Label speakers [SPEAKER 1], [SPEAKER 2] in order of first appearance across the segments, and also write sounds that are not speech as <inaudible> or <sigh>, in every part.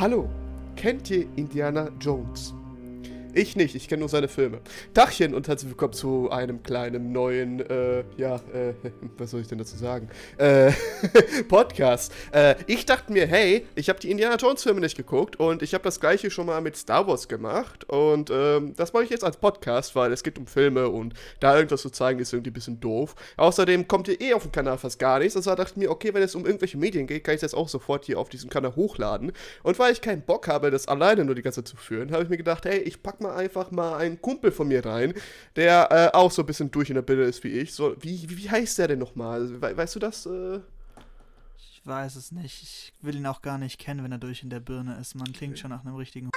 [SPEAKER 1] Hallo, kennt ihr Indiana Jones? Ich nicht, ich kenne nur seine Filme. Dachchen und herzlich willkommen zu einem kleinen neuen, äh, ja, äh, <laughs> was soll ich denn dazu sagen? Äh, <laughs> Podcast. Äh, ich dachte mir, hey, ich habe die Indiana Jones Filme nicht geguckt und ich habe das gleiche schon mal mit Star Wars gemacht und ähm, das mache ich jetzt als Podcast, weil es geht um Filme und da irgendwas zu zeigen ist irgendwie ein bisschen doof. Außerdem kommt ihr eh auf dem Kanal fast gar nichts, also dachte ich mir, okay, wenn es um irgendwelche Medien geht, kann ich das auch sofort hier auf diesem Kanal hochladen. Und weil ich keinen Bock habe, das alleine nur die ganze Zeit zu führen, habe ich mir gedacht, hey, ich pack mal einfach mal einen Kumpel von mir rein, der äh, auch so ein bisschen durch in der Bilder ist wie ich. So, wie, wie, wie heißt der denn nochmal? We weißt du das? Äh?
[SPEAKER 2] Ich weiß es nicht. Ich will ihn auch gar nicht kennen, wenn er durch in der Birne ist. Man klingt schon nach einem richtigen.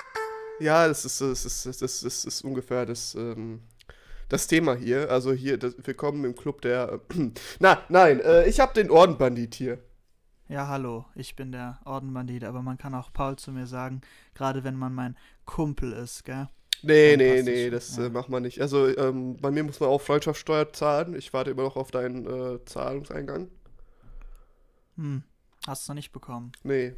[SPEAKER 1] Ja, das ist, das ist, das ist, das ist ungefähr das, ähm, das Thema hier. Also hier, das, willkommen im Club der. Äh, <clears throat> na, nein, äh, ich habe den Ordenbandit hier.
[SPEAKER 2] Ja, hallo, ich bin der Ordenbandit, aber man kann auch Paul zu mir sagen, gerade wenn man mein Kumpel ist, gell?
[SPEAKER 1] Nee, nee, nee, das ja. äh, macht man nicht. Also ähm, bei mir muss man auch Freundschaftssteuer zahlen. Ich warte immer noch auf deinen äh, Zahlungseingang.
[SPEAKER 2] Hm, hast du noch nicht bekommen.
[SPEAKER 1] Nee.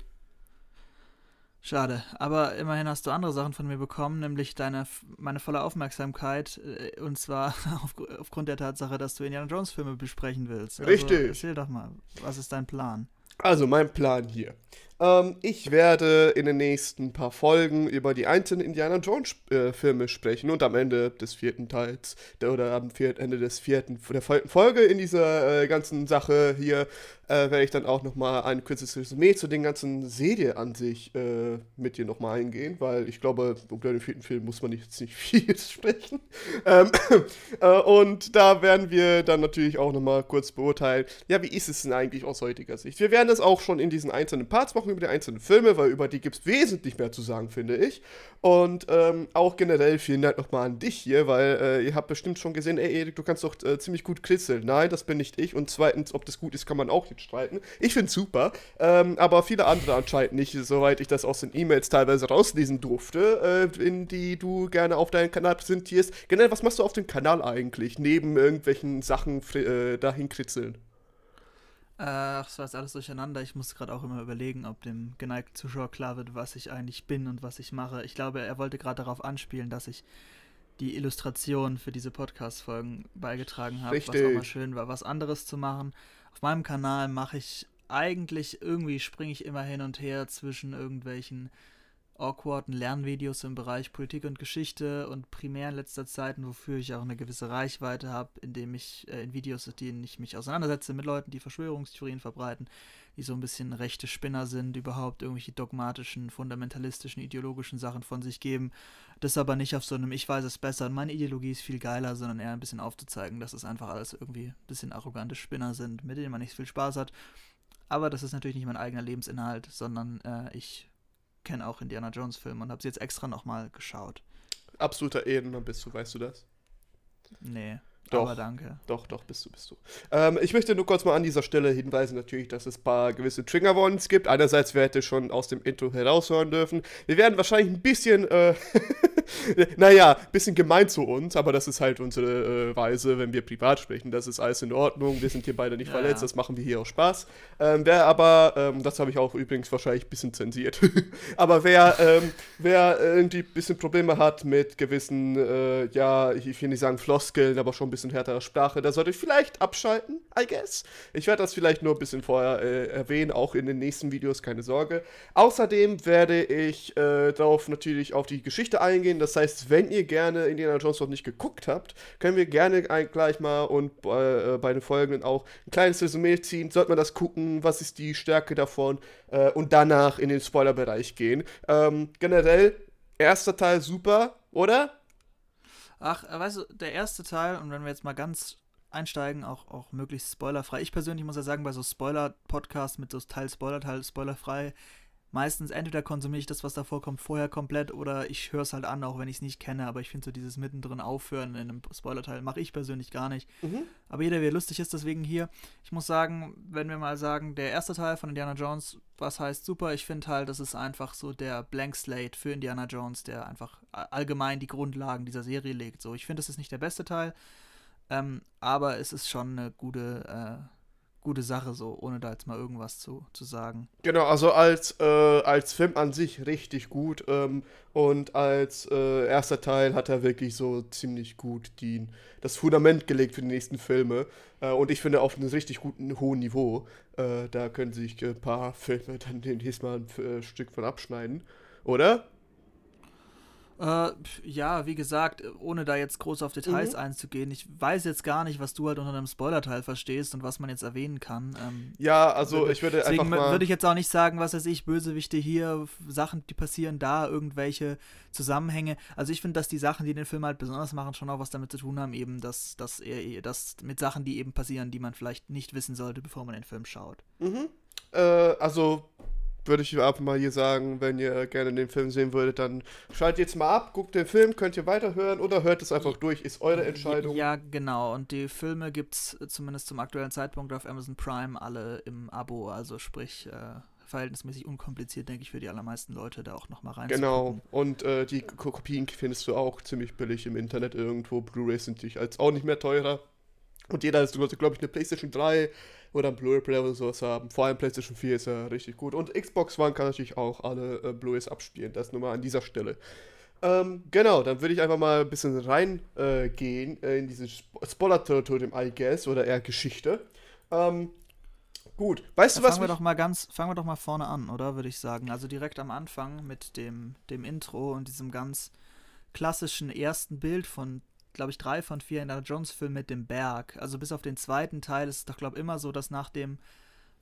[SPEAKER 2] Schade, aber immerhin hast du andere Sachen von mir bekommen, nämlich deine meine volle Aufmerksamkeit äh, und zwar <laughs> auf, aufgrund der Tatsache, dass du Indiana Jones Filme besprechen willst.
[SPEAKER 1] Also, Richtig.
[SPEAKER 2] Erzähl doch mal, was ist dein Plan?
[SPEAKER 1] Also mein Plan hier. Ähm, ich werde in den nächsten paar Folgen über die einzelnen Indiana Jones äh, Filme sprechen und am Ende des vierten Teils der, oder am vier, Ende des vierten der vierten Folge in dieser äh, ganzen Sache hier äh, werde ich dann auch noch mal ein kurzes Resümee zu den ganzen Serie an sich äh, mit dir noch mal eingehen, weil ich glaube, über den vierten Film muss man jetzt nicht <laughs> viel sprechen. Ähm, <clears throat> äh, und da werden wir dann natürlich auch noch mal kurz beurteilen, ja, wie ist es denn eigentlich aus heutiger Sicht? Wir werden das auch schon in diesen einzelnen Parts machen über die einzelnen Filme, weil über die gibt es wesentlich mehr zu sagen, finde ich. Und ähm, auch generell vielen Dank nochmal an dich hier, weil äh, ihr habt bestimmt schon gesehen, ey Erik, du kannst doch äh, ziemlich gut kritzeln. Nein, das bin nicht ich. Und zweitens, ob das gut ist, kann man auch jetzt streiten. Ich finde es super, ähm, aber viele andere anscheinend nicht, soweit ich das aus den E-Mails teilweise rauslesen durfte, äh, in die du gerne auf deinen Kanal präsentierst. Generell, was machst du auf dem Kanal eigentlich, neben irgendwelchen Sachen äh, dahin kritzeln?
[SPEAKER 2] Ach, es war jetzt alles durcheinander. Ich muss gerade auch immer überlegen, ob dem geneigten Zuschauer klar wird, was ich eigentlich bin und was ich mache. Ich glaube, er wollte gerade darauf anspielen, dass ich die Illustration für diese Podcast-Folgen beigetragen habe, was auch mal schön war, was anderes zu machen. Auf meinem Kanal mache ich eigentlich irgendwie springe ich immer hin und her zwischen irgendwelchen awkwarden Lernvideos im Bereich Politik und Geschichte und primär in letzter Zeit, wofür ich auch eine gewisse Reichweite habe, indem ich äh, in Videos, in denen ich mich auseinandersetze mit Leuten, die Verschwörungstheorien verbreiten, die so ein bisschen rechte Spinner sind, überhaupt irgendwelche dogmatischen, fundamentalistischen, ideologischen Sachen von sich geben. Das aber nicht auf so einem Ich weiß es besser und meine Ideologie ist viel geiler, sondern eher ein bisschen aufzuzeigen, dass es einfach alles irgendwie ein bisschen arrogante Spinner sind, mit denen man nicht viel Spaß hat. Aber das ist natürlich nicht mein eigener Lebensinhalt, sondern äh, ich kenne auch Indiana Jones Filme und habe sie jetzt extra nochmal geschaut.
[SPEAKER 1] Absoluter Ehrenmann bist du, weißt du das?
[SPEAKER 2] Nee. Doch, aber danke.
[SPEAKER 1] Doch, doch, bist du, bist du. Ähm, ich möchte nur kurz mal an dieser Stelle hinweisen, natürlich, dass es ein paar gewisse Trigger Warnings gibt. Einerseits, wer hätte schon aus dem Intro heraushören dürfen. Wir werden wahrscheinlich ein bisschen, äh, <laughs> naja, ein bisschen gemein zu uns, aber das ist halt unsere äh, Weise, wenn wir privat sprechen. Das ist alles in Ordnung. Wir sind hier beide nicht ja, verletzt, das machen wir hier auch Spaß. Ähm, wer aber, ähm, das habe ich auch übrigens wahrscheinlich ein bisschen zensiert, <laughs> aber wer, ähm, wer irgendwie ein bisschen Probleme hat mit gewissen, äh, ja, ich will nicht sagen Floskeln, aber schon ein bisschen härterer Sprache, da sollte ich vielleicht abschalten, I guess. Ich werde das vielleicht nur ein bisschen vorher äh, erwähnen, auch in den nächsten Videos, keine Sorge. Außerdem werde ich äh, darauf natürlich auf die Geschichte eingehen. Das heißt, wenn ihr gerne Indiana Jones noch nicht geguckt habt, können wir gerne gleich mal und äh, bei den Folgenden auch ein kleines Resümee ziehen. Sollte man das gucken, was ist die Stärke davon äh, und danach in den Spoilerbereich gehen. Ähm, generell, erster Teil super, oder?
[SPEAKER 2] Ach, äh, weißt du, der erste Teil, und wenn wir jetzt mal ganz einsteigen, auch, auch möglichst spoilerfrei. Ich persönlich muss ja sagen, bei so Spoiler-Podcasts mit so Teil Spoiler, Teil spoilerfrei, meistens entweder konsumiere ich das, was davor kommt, vorher komplett oder ich höre es halt an, auch wenn ich es nicht kenne. Aber ich finde so dieses mittendrin aufhören in einem Spoiler-Teil mache ich persönlich gar nicht. Mhm. Aber jeder, wie lustig ist, deswegen hier. Ich muss sagen, wenn wir mal sagen, der erste Teil von Indiana Jones, was heißt super, ich finde halt, das ist einfach so der Blank Slate für Indiana Jones, der einfach allgemein die Grundlagen dieser Serie legt. So, ich finde, es ist nicht der beste Teil, ähm, aber es ist schon eine gute. Äh, gute Sache, so, ohne da jetzt mal irgendwas zu, zu sagen.
[SPEAKER 1] Genau, also als, äh, als Film an sich richtig gut. Ähm, und als äh, erster Teil hat er wirklich so ziemlich gut die, das Fundament gelegt für die nächsten Filme. Äh, und ich finde auf einem richtig guten, hohen Niveau. Äh, da können sich ein paar Filme dann demnächst mal ein äh, Stück von abschneiden. Oder?
[SPEAKER 2] Äh, ja, wie gesagt, ohne da jetzt groß auf Details mhm. einzugehen, ich weiß jetzt gar nicht, was du halt unter einem Spoilerteil verstehst und was man jetzt erwähnen kann. Ähm,
[SPEAKER 1] ja, also ich würde
[SPEAKER 2] deswegen
[SPEAKER 1] einfach mal...
[SPEAKER 2] würde ich jetzt auch nicht sagen, was weiß ich, Bösewichte hier, Sachen, die passieren da, irgendwelche Zusammenhänge. Also ich finde, dass die Sachen, die den Film halt besonders machen, schon auch was damit zu tun haben, eben, dass, dass er, dass mit Sachen, die eben passieren, die man vielleicht nicht wissen sollte, bevor man den Film schaut.
[SPEAKER 1] Mhm. Äh, also würde ich einfach mal hier sagen, wenn ihr gerne den Film sehen würdet, dann schaltet jetzt mal ab, guckt den Film, könnt ihr weiterhören oder hört es einfach durch, ist eure Entscheidung.
[SPEAKER 2] Ja, genau. Und die Filme gibt es zumindest zum aktuellen Zeitpunkt auf Amazon Prime alle im Abo, also sprich äh, verhältnismäßig unkompliziert, denke ich, für die allermeisten Leute da auch nochmal rein.
[SPEAKER 1] Genau. Und äh, die Kopien findest du auch ziemlich billig im Internet irgendwo. Blu-rays sind sich als auch nicht mehr teurer. Und jeder ist, glaube ich, eine PlayStation 3 oder ein Blu-ray-Player oder sowas haben. Vor allem PlayStation 4 ist ja richtig gut. Und Xbox One kann natürlich auch alle äh, Blu-rays abspielen. Das nur mal an dieser Stelle. Ähm, genau, dann würde ich einfach mal ein bisschen reingehen äh, äh, in dieses Spoiler-Territorium, I guess, oder eher Geschichte. Ähm, gut, weißt
[SPEAKER 2] dann
[SPEAKER 1] du was?
[SPEAKER 2] Fangen wir doch mal ganz, fangen wir doch mal vorne an, oder? Würde ich sagen. Also direkt am Anfang mit dem, dem Intro und diesem ganz klassischen ersten Bild von glaube ich, drei von vier Indiana Jones-Filmen mit dem Berg. Also bis auf den zweiten Teil ist es doch, glaube ich, immer so, dass nach dem,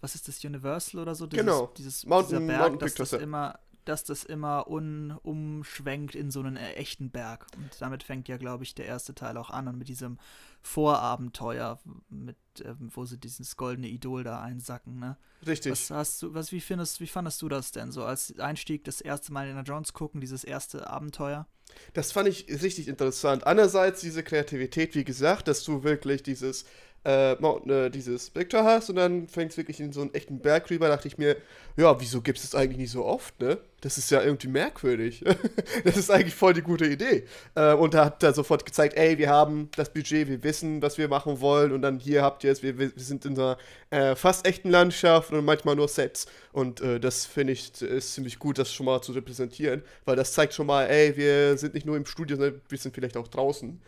[SPEAKER 2] was ist das, Universal oder so?
[SPEAKER 1] Dieses, genau.
[SPEAKER 2] Dieses, Mountain, dieser Berg, Mountain dass das immer dass das immer un, umschwenkt in so einen äh, echten Berg. Und damit fängt ja, glaube ich, der erste Teil auch an und mit diesem Vorabenteuer, mit, äh, wo sie dieses goldene Idol da einsacken, ne?
[SPEAKER 1] Richtig.
[SPEAKER 2] Was hast du, was, wie findest, wie fandest du das denn so als Einstieg, das erste Mal in der Jones gucken, dieses erste Abenteuer?
[SPEAKER 1] Das fand ich richtig interessant. Einerseits diese Kreativität, wie gesagt, dass du wirklich dieses äh, äh, dieses Vektor hast und dann fängt es wirklich in so einen echten Berg rüber, dachte ich mir, ja, wieso gibt es das eigentlich nicht so oft, ne? Das ist ja irgendwie merkwürdig. <laughs> das ist eigentlich voll die gute Idee. Äh, und da hat er sofort gezeigt, ey, wir haben das Budget, wir wissen, was wir machen wollen und dann hier habt ihr es, wir, wir sind in einer äh, fast echten Landschaft und manchmal nur Sets. Und äh, das finde ich ist ziemlich gut, das schon mal zu repräsentieren, weil das zeigt schon mal, ey, wir sind nicht nur im Studio, sondern wir sind vielleicht auch draußen.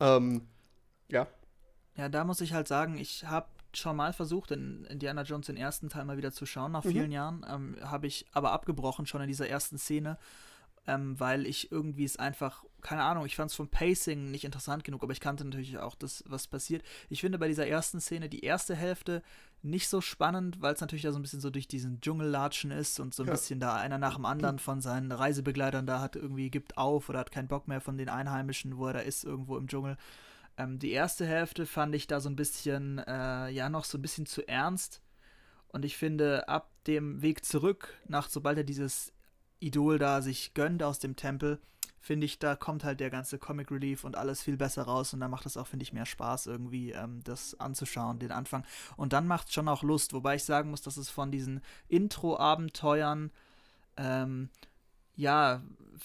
[SPEAKER 1] Ähm, ja.
[SPEAKER 2] Ja, da muss ich halt sagen, ich habe schon mal versucht, in Indiana Jones den ersten Teil mal wieder zu schauen, nach mhm. vielen Jahren. Ähm, habe ich aber abgebrochen schon in dieser ersten Szene, ähm, weil ich irgendwie es einfach, keine Ahnung, ich fand es vom Pacing nicht interessant genug, aber ich kannte natürlich auch das, was passiert. Ich finde bei dieser ersten Szene die erste Hälfte nicht so spannend, weil es natürlich da so ein bisschen so durch diesen Dschungel latschen ist und so ein ja. bisschen da einer nach dem anderen <clears throat> von seinen Reisebegleitern da hat irgendwie gibt auf oder hat keinen Bock mehr von den Einheimischen, wo er da ist, irgendwo im Dschungel. Ähm, die erste Hälfte fand ich da so ein bisschen, äh, ja, noch so ein bisschen zu ernst. Und ich finde, ab dem Weg zurück, nach sobald er dieses Idol da sich gönnt aus dem Tempel, finde ich, da kommt halt der ganze Comic Relief und alles viel besser raus und da macht es auch, finde ich, mehr Spaß irgendwie, ähm, das anzuschauen, den Anfang. Und dann macht es schon auch Lust, wobei ich sagen muss, dass es von diesen Intro-Abenteuern ähm, ja,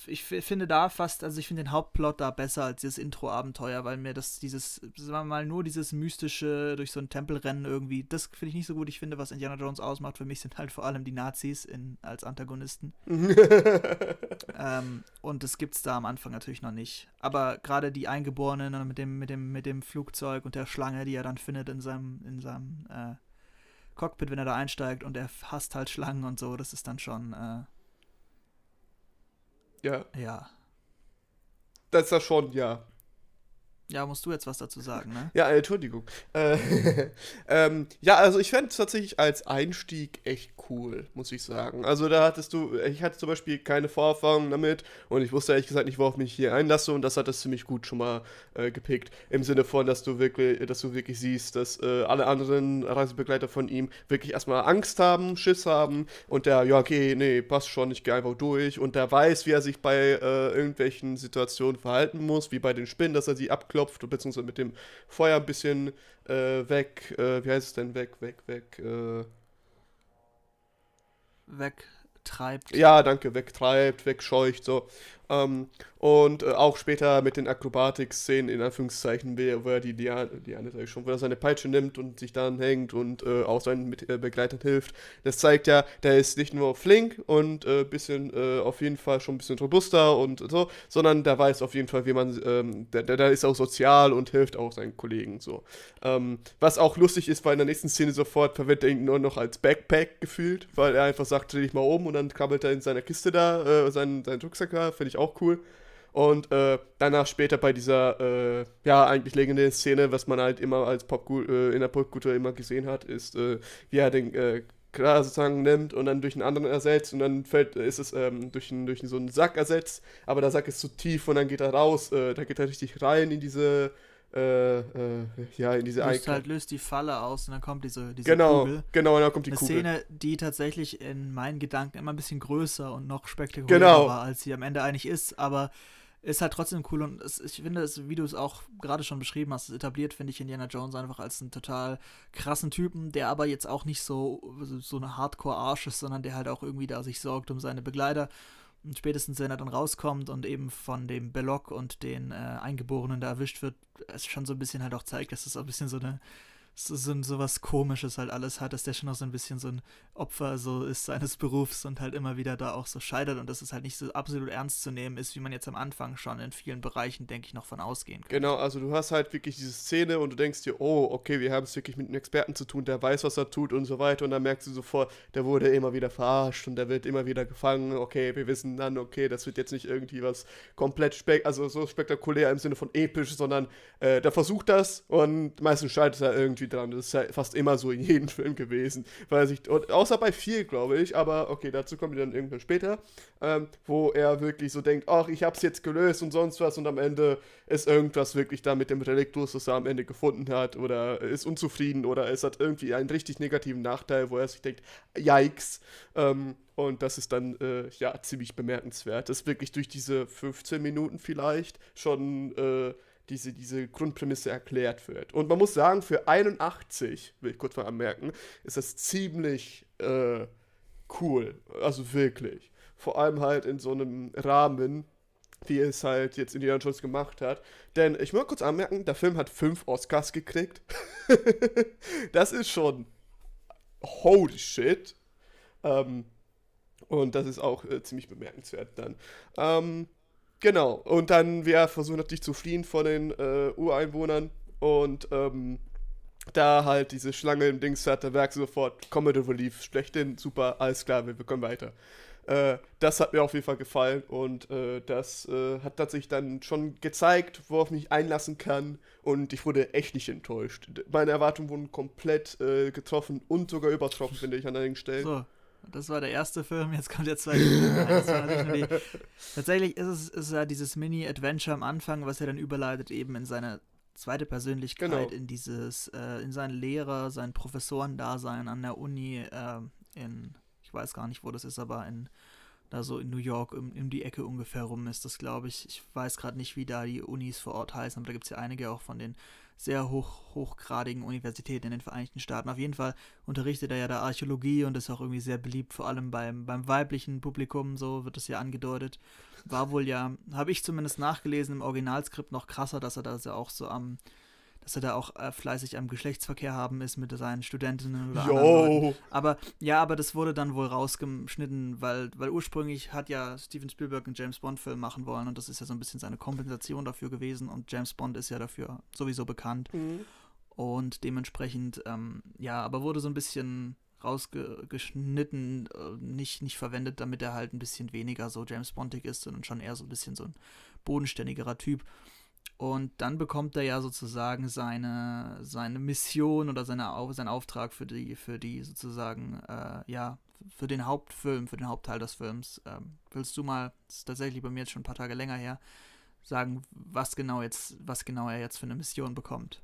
[SPEAKER 2] ich finde da fast, also ich finde den Hauptplot da besser als dieses Intro-Abenteuer, weil mir das, dieses, sagen wir mal, nur dieses mystische durch so ein Tempelrennen irgendwie, das finde ich nicht so gut. Ich finde, was Indiana Jones ausmacht, für mich sind halt vor allem die Nazis in, als Antagonisten. <laughs> ähm, und das gibt es da am Anfang natürlich noch nicht. Aber gerade die Eingeborenen mit dem, mit dem, mit dem Flugzeug und der Schlange, die er dann findet in seinem, in seinem äh, Cockpit, wenn er da einsteigt und er hasst halt Schlangen und so, das ist dann schon, äh,
[SPEAKER 1] ja.
[SPEAKER 2] Ja.
[SPEAKER 1] Das ist ja schon, ja.
[SPEAKER 2] Ja, musst du jetzt was dazu sagen, ne?
[SPEAKER 1] Ja, Entschuldigung. Äh, <laughs> ähm, ja, also ich fände es tatsächlich als Einstieg echt cool, muss ich sagen. Also da hattest du, ich hatte zum Beispiel keine Vorerfahrung damit und ich wusste ehrlich gesagt nicht, worauf mich hier einlasse und das hat das ziemlich gut schon mal äh, gepickt. Im Sinne von, dass du wirklich, dass du wirklich siehst, dass äh, alle anderen Reisebegleiter von ihm wirklich erstmal Angst haben, Schiss haben und der, ja, okay, nee, passt schon, ich gehe einfach durch und der weiß, wie er sich bei äh, irgendwelchen Situationen verhalten muss, wie bei den Spinnen, dass er sie abklopft, beziehungsweise mit dem Feuer ein bisschen äh, weg, äh, wie heißt es denn, weg, weg, weg, äh,
[SPEAKER 2] wegtreibt.
[SPEAKER 1] Ja, danke, wegtreibt, wegscheucht, so. Ähm, und äh, auch später mit den Akrobatik-Szenen, in Anführungszeichen, wo er die Diane, sag ich schon, wo er seine Peitsche nimmt und sich dann hängt und äh, auch seinen mit, äh, Begleitern hilft. Das zeigt ja, der ist nicht nur flink und ein äh, bisschen äh, auf jeden Fall schon ein bisschen robuster und so, sondern der weiß auf jeden Fall, wie man, ähm, der, der, der, ist auch sozial und hilft auch seinen Kollegen so. Ähm, was auch lustig ist, weil in der nächsten Szene sofort verwendet er ihn nur noch als Backpack gefühlt, weil er einfach sagt, dreh dich mal um und dann krabbelt er in seiner Kiste da, äh, seinen, seinen Rucksack da, finde ich auch cool. Und äh, danach später bei dieser, äh, ja, eigentlich legendären Szene, was man halt immer als Pop äh, in der Popkultur immer gesehen hat, ist, äh, wie er den äh, sozusagen nimmt und dann durch einen anderen ersetzt und dann fällt, ist es ähm, durch, einen, durch so einen Sack ersetzt, aber der Sack ist zu tief und dann geht er raus, äh, da geht er richtig rein in diese äh, äh, ja, in diese
[SPEAKER 2] löst halt löst die Falle aus und dann kommt diese, diese
[SPEAKER 1] genau,
[SPEAKER 2] Kugel.
[SPEAKER 1] Genau, dann kommt die
[SPEAKER 2] Eine
[SPEAKER 1] Kugel.
[SPEAKER 2] Szene, die tatsächlich in meinen Gedanken immer ein bisschen größer und noch spektakulärer
[SPEAKER 1] Genau.
[SPEAKER 2] war, als sie am Ende eigentlich ist, aber ist halt trotzdem cool und es, ich finde, es, wie du es auch gerade schon beschrieben hast, es etabliert, finde ich, Indiana Jones einfach als einen total krassen Typen, der aber jetzt auch nicht so, so eine Hardcore-Arsch ist, sondern der halt auch irgendwie da sich sorgt um seine Begleiter. Und spätestens, wenn er dann rauskommt und eben von dem Belloc und den äh, Eingeborenen da erwischt wird, es schon so ein bisschen halt auch zeigt, dass es auch ein bisschen so eine so, so, so was Komisches halt alles hat, dass der schon auch so ein bisschen so ein Opfer so ist seines Berufs und halt immer wieder da auch so scheitert und dass es halt nicht so absolut ernst zu nehmen ist, wie man jetzt am Anfang schon in vielen Bereichen, denke ich, noch von ausgehen kann.
[SPEAKER 1] Genau, also du hast halt wirklich diese Szene und du denkst dir, oh, okay, wir haben es wirklich mit einem Experten zu tun, der weiß, was er tut und so weiter und dann merkst du sofort, der wurde immer wieder verarscht und der wird immer wieder gefangen, okay, wir wissen dann, okay, das wird jetzt nicht irgendwie was komplett spek also so spektakulär im Sinne von episch, sondern äh, der versucht das und meistens scheitert er irgendwie dran. Das ist ja fast immer so in jedem <laughs> Film gewesen, weil sich, außer bei viel, glaube ich, aber okay, dazu kommen wir dann irgendwann später, ähm, wo er wirklich so denkt, ach, ich hab's jetzt gelöst und sonst was und am Ende ist irgendwas wirklich da mit dem Reliktus, das er am Ende gefunden hat oder ist unzufrieden oder es hat irgendwie einen richtig negativen Nachteil, wo er sich denkt, yikes, ähm, und das ist dann, äh, ja, ziemlich bemerkenswert, dass wirklich durch diese 15 Minuten vielleicht schon, äh, diese, diese Grundprämisse erklärt wird. Und man muss sagen, für 81, will ich kurz mal anmerken, ist das ziemlich äh, cool. Also wirklich. Vor allem halt in so einem Rahmen, wie es halt jetzt Indiana Jones gemacht hat. Denn ich muss kurz anmerken, der Film hat fünf Oscars gekriegt. <laughs> das ist schon holy shit. Ähm, und das ist auch äh, ziemlich bemerkenswert dann. Ähm, Genau, und dann, wir versuchen natürlich zu fliehen von den äh, Ureinwohnern und ähm, da halt diese Schlange im Dings hat, da merkst du sofort, Comedy Relief, schlechthin, super, alles klar, wir, können weiter. Äh, das hat mir auf jeden Fall gefallen und äh, das äh, hat tatsächlich dann schon gezeigt, worauf ich mich einlassen kann und ich wurde echt nicht enttäuscht. Meine Erwartungen wurden komplett äh, getroffen und sogar übertroffen, finde ich, an einigen Stellen.
[SPEAKER 2] So. Das war der erste Film, jetzt kommt der zweite Film. <laughs> Tatsächlich ist es ist ja dieses Mini-Adventure am Anfang, was er dann überleitet eben in seine zweite Persönlichkeit,
[SPEAKER 1] Genau.
[SPEAKER 2] in dieses, äh, in seinen Lehrer, sein Professorendasein an der Uni äh, in, ich weiß gar nicht, wo das ist, aber in da so in New York um, um die Ecke ungefähr rum ist das, glaube ich. Ich weiß gerade nicht, wie da die Unis vor Ort heißen, aber da gibt es ja einige auch von den sehr hoch, hochgradigen Universitäten in den Vereinigten Staaten. Auf jeden Fall unterrichtet er ja da Archäologie und ist auch irgendwie sehr beliebt, vor allem beim, beim weiblichen Publikum, so wird es ja angedeutet. War wohl ja, habe ich zumindest nachgelesen, im Originalskript noch krasser, dass er da ja auch so am, dass er da auch äh, fleißig am Geschlechtsverkehr haben ist mit seinen Studentinnen oder.
[SPEAKER 1] Yo!
[SPEAKER 2] Aber ja, aber das wurde dann wohl rausgeschnitten, weil, weil ursprünglich hat ja Steven Spielberg einen James Bond-Film machen wollen und das ist ja so ein bisschen seine Kompensation dafür gewesen und James Bond ist ja dafür sowieso bekannt.
[SPEAKER 1] Mhm.
[SPEAKER 2] Und dementsprechend, ähm, ja, aber wurde so ein bisschen rausgeschnitten, äh, nicht, nicht verwendet, damit er halt ein bisschen weniger so James Bondig ist, sondern schon eher so ein bisschen so ein bodenständigerer Typ. Und dann bekommt er ja sozusagen seine, seine Mission oder seine, seinen Auftrag für die, für die sozusagen, äh, ja, für den Hauptfilm, für den Hauptteil des Films. Ähm, willst du mal, das ist tatsächlich bei mir jetzt schon ein paar Tage länger her, sagen, was genau jetzt, was genau er jetzt für eine Mission bekommt?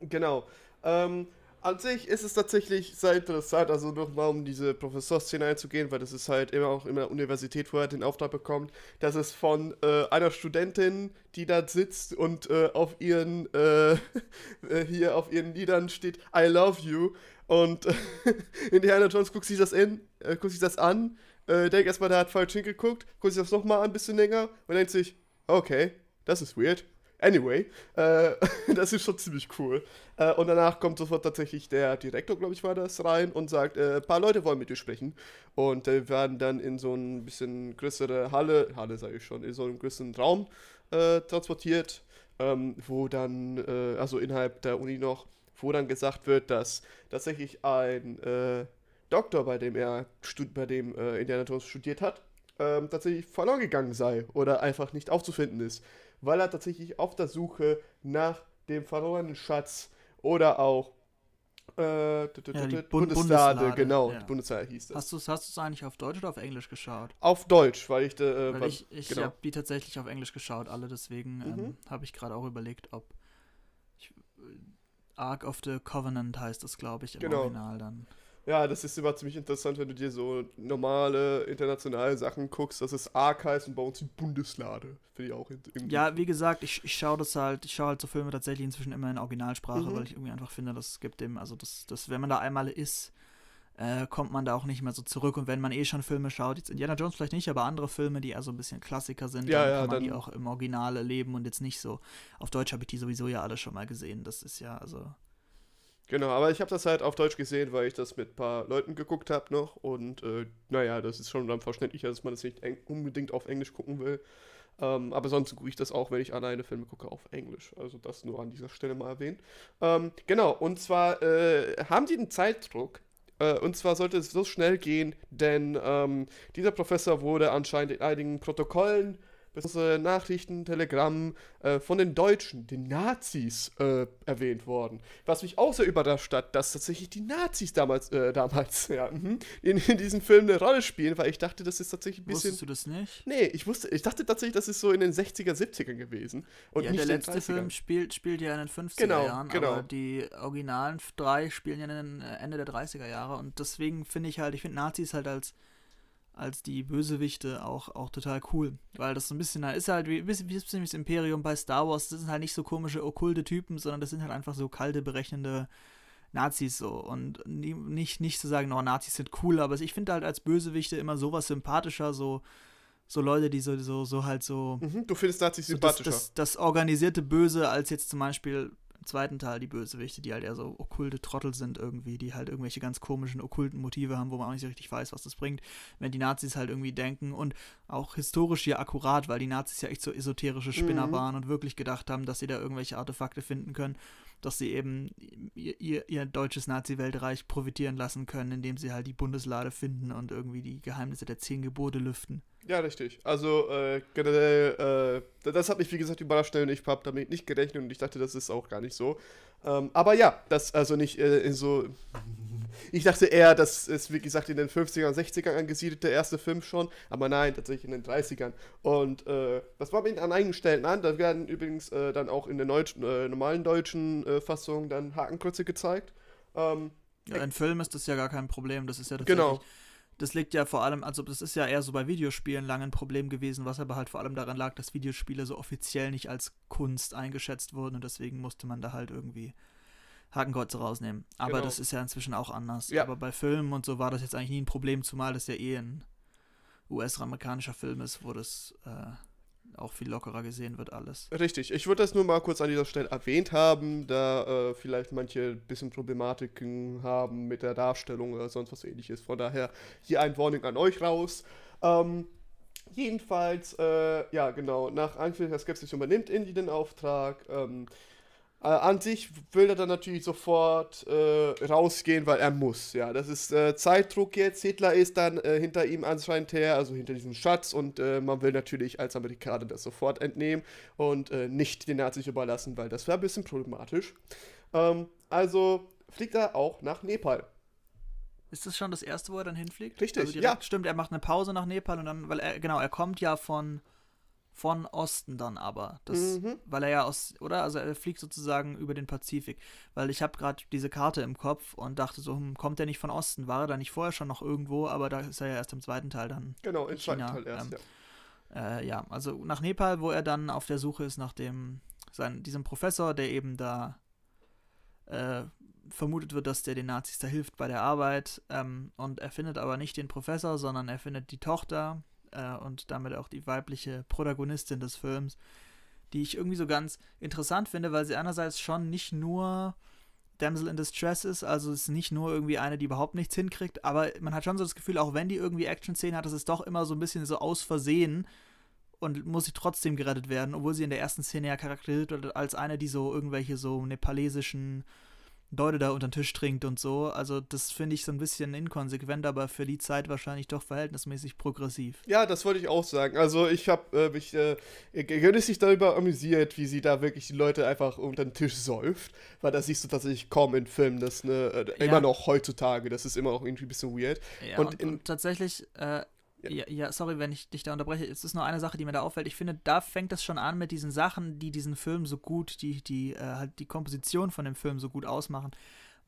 [SPEAKER 1] Genau. Ähm, an sich ist es tatsächlich sehr interessant, also nochmal um diese Professorszene einzugehen, weil das ist halt immer auch in der Universität, wo er den Auftrag bekommt, dass es von äh, einer Studentin, die da sitzt und äh, auf ihren, äh, <laughs> äh, hier auf ihren Liedern steht, I love you. Und <laughs> Indiana Jones guckt sich das, in, äh, guckt sich das an äh, denkt erstmal, der hat falsch hingeguckt, guckt sich das nochmal an, ein bisschen länger und denkt sich, okay, das ist weird. Anyway, äh, <laughs> das ist schon ziemlich cool. Äh, und danach kommt sofort tatsächlich der Direktor, glaube ich, war das, rein und sagt, äh, ein paar Leute wollen mit dir sprechen. Und äh, werden dann in so ein bisschen größere Halle, Halle sage ich schon, in so einen größeren Raum äh, transportiert, ähm, wo dann, äh, also innerhalb der Uni noch, wo dann gesagt wird, dass tatsächlich ein Doktor, bei dem er bei dem Indiana Jones studiert hat, ähm, tatsächlich verloren gegangen sei oder einfach nicht aufzufinden ist weil er tatsächlich auf der Suche nach dem verlorenen Schatz oder auch
[SPEAKER 2] äh, ja, Bundeslade,
[SPEAKER 1] genau, ja. die Bundeslade hieß
[SPEAKER 2] das. Hast du es hast eigentlich auf Deutsch oder auf Englisch geschaut?
[SPEAKER 1] Auf Deutsch, weil ich äh,
[SPEAKER 2] weil ich, ich genau. habe die tatsächlich auf Englisch geschaut, alle deswegen mhm. ähm, habe ich gerade auch überlegt, ob ich, Ark of the Covenant heißt es, glaube ich, im genau. Original dann.
[SPEAKER 1] Ja, das ist immer ziemlich interessant, wenn du dir so normale internationale Sachen guckst. Das ist Ark heißt und bei uns die Bundeslade. Finde ich auch
[SPEAKER 2] irgendwie. Ja, wie gesagt, ich, ich schaue das halt, ich schaue halt so Filme tatsächlich inzwischen immer in Originalsprache, mhm. weil ich irgendwie einfach finde, das gibt dem, also das, das, wenn man da einmal ist, äh, kommt man da auch nicht mehr so zurück. Und wenn man eh schon Filme schaut, jetzt Indiana Jones vielleicht nicht, aber andere Filme, die also ein bisschen Klassiker sind,
[SPEAKER 1] ja,
[SPEAKER 2] dann
[SPEAKER 1] ja,
[SPEAKER 2] kann man
[SPEAKER 1] dann
[SPEAKER 2] die auch im Original erleben und jetzt nicht so. Auf Deutsch habe ich die sowieso ja alle schon mal gesehen. Das ist ja, also.
[SPEAKER 1] Genau, aber ich habe das halt auf Deutsch gesehen, weil ich das mit ein paar Leuten geguckt habe noch. Und äh, naja, das ist schon dann verständlicher, dass man das nicht unbedingt auf Englisch gucken will. Ähm, aber sonst gucke ich das auch, wenn ich alleine Filme gucke, auf Englisch. Also das nur an dieser Stelle mal erwähnen. Ähm, genau, und zwar äh, haben die einen Zeitdruck. Äh, und zwar sollte es so schnell gehen, denn ähm, dieser Professor wurde anscheinend in einigen Protokollen bzw. Nachrichten, Telegrammen äh, von den Deutschen, den Nazis, äh, erwähnt worden. Was mich auch sehr überrascht hat, dass tatsächlich die Nazis damals, äh, damals, <laughs> ja, mhm, in, in diesem Film eine Rolle spielen, weil ich dachte, das ist tatsächlich ein bisschen.
[SPEAKER 2] Wusstest du das nicht?
[SPEAKER 1] Nee, ich wusste, ich dachte tatsächlich, das ist so in den 60er, 70er gewesen. Und
[SPEAKER 2] ja,
[SPEAKER 1] nicht
[SPEAKER 2] der letzte Film spielt, spielt ja in den 50er genau, Jahren, genau. aber die originalen drei spielen ja in den äh, Ende der 30er Jahre und deswegen finde ich halt, ich finde Nazis halt als als die Bösewichte auch, auch total cool. Weil das so ein bisschen, ist halt wie, wie, wie das Imperium bei Star Wars, das sind halt nicht so komische, okkulte Typen, sondern das sind halt einfach so kalte, berechnende Nazis so. Und nicht, nicht zu sagen, no, Nazis sind cool, aber ich finde halt als Bösewichte immer sowas sympathischer, so, so Leute, die so, so, so halt so.
[SPEAKER 1] Mhm, du findest Nazis sympathischer.
[SPEAKER 2] Das, das, das organisierte Böse als jetzt zum Beispiel zweiten Teil die Bösewichte, die halt eher so okkulte Trottel sind irgendwie, die halt irgendwelche ganz komischen, okkulten Motive haben, wo man auch nicht so richtig weiß, was das bringt. Wenn die Nazis halt irgendwie denken und auch historisch hier akkurat, weil die Nazis ja echt so esoterische Spinner mhm. waren und wirklich gedacht haben, dass sie da irgendwelche Artefakte finden können, dass sie eben ihr, ihr, ihr deutsches Nazi-Weltreich profitieren lassen können, indem sie halt die Bundeslade finden und irgendwie die Geheimnisse der zehn Gebote lüften.
[SPEAKER 1] Ja, richtig. Also äh, generell, äh, das hat mich wie gesagt überrascht und ich habe damit nicht gerechnet und ich dachte, das ist auch gar nicht so. Ähm, aber ja, das also nicht äh, in so. Ich dachte eher, das ist wie gesagt in den 50ern, 60ern angesiedelt, der erste Film schon, aber nein, tatsächlich in den 30ern. Und äh, das war mir an einigen Stellen an. Da werden übrigens äh, dann auch in der Deutschen, äh, normalen deutschen Fassung dann Hakenkreuze gezeigt. Ähm,
[SPEAKER 2] ja, in Filmen ist das ja gar kein Problem. Das ist ja
[SPEAKER 1] tatsächlich. Genau
[SPEAKER 2] das liegt ja vor allem, also das ist ja eher so bei Videospielen lange ein Problem gewesen, was aber halt vor allem daran lag, dass Videospiele so offiziell nicht als Kunst eingeschätzt wurden und deswegen musste man da halt irgendwie Hakenkreuze rausnehmen. Aber genau. das ist ja inzwischen auch anders. Ja. Aber bei Filmen und so war das jetzt eigentlich nie ein Problem, zumal das ja eh ein US-amerikanischer Film ist, wo das äh, auch viel lockerer gesehen wird alles.
[SPEAKER 1] Richtig. Ich würde das nur mal kurz an dieser Stelle erwähnt haben, da äh, vielleicht manche ein bisschen Problematiken haben mit der Darstellung oder sonst was ähnliches. Von daher hier ein Warning an euch raus. Ähm, jedenfalls, äh, ja genau, nach der Skepsis übernimmt Indy den Auftrag. Ähm, äh, an sich will er dann natürlich sofort äh, rausgehen, weil er muss. Ja, das ist äh, Zeitdruck jetzt. Hitler ist dann äh, hinter ihm anscheinend her, also hinter diesem Schatz. Und äh, man will natürlich als Amerikaner das sofort entnehmen und äh, nicht den Nazis überlassen, weil das wäre ein bisschen problematisch. Ähm, also fliegt er auch nach Nepal.
[SPEAKER 2] Ist das schon das erste, wo er dann hinfliegt?
[SPEAKER 1] Richtig,
[SPEAKER 2] also direkt, ja. Stimmt, er macht eine Pause nach Nepal und dann, weil er, genau, er kommt ja von von Osten dann aber. Das, mhm. Weil er ja aus, oder? Also er fliegt sozusagen über den Pazifik. Weil ich habe gerade diese Karte im Kopf und dachte so, hm, kommt er nicht von Osten? War er da nicht vorher schon noch irgendwo? Aber da ist er ja erst im zweiten Teil dann.
[SPEAKER 1] Genau, im zweiten Teil erst, ähm,
[SPEAKER 2] ja. Äh, ja, also nach Nepal, wo er dann auf der Suche ist nach dem, sein, diesem Professor, der eben da äh, vermutet wird, dass der den Nazis da hilft bei der Arbeit. Ähm, und er findet aber nicht den Professor, sondern er findet die Tochter äh, und damit auch die weibliche Protagonistin des Films, die ich irgendwie so ganz interessant finde, weil sie einerseits schon nicht nur Damsel in Distress ist, also es ist nicht nur irgendwie eine, die überhaupt nichts hinkriegt, aber man hat schon so das Gefühl, auch wenn die irgendwie Action-Szenen hat, das ist doch immer so ein bisschen so aus Versehen und muss sie trotzdem gerettet werden, obwohl sie in der ersten Szene ja charakterisiert wird als eine, die so irgendwelche so nepalesischen Leute da unter den Tisch trinkt und so. Also das finde ich so ein bisschen inkonsequent, aber für die Zeit wahrscheinlich doch verhältnismäßig progressiv.
[SPEAKER 1] Ja, das wollte ich auch sagen. Also ich habe äh, mich äh, genüsslich darüber amüsiert, wie sie da wirklich die Leute einfach unter den Tisch säuft, weil da siehst du tatsächlich kaum in Filmen, das ne, äh, ja. immer noch heutzutage, das ist immer noch irgendwie ein bisschen weird.
[SPEAKER 2] Ja, und, und, und tatsächlich äh, ja. ja. sorry, wenn ich dich da unterbreche. Es ist nur eine Sache, die mir da auffällt. Ich finde, da fängt es schon an mit diesen Sachen, die diesen Film so gut, die, die äh, halt die Komposition von dem Film so gut ausmachen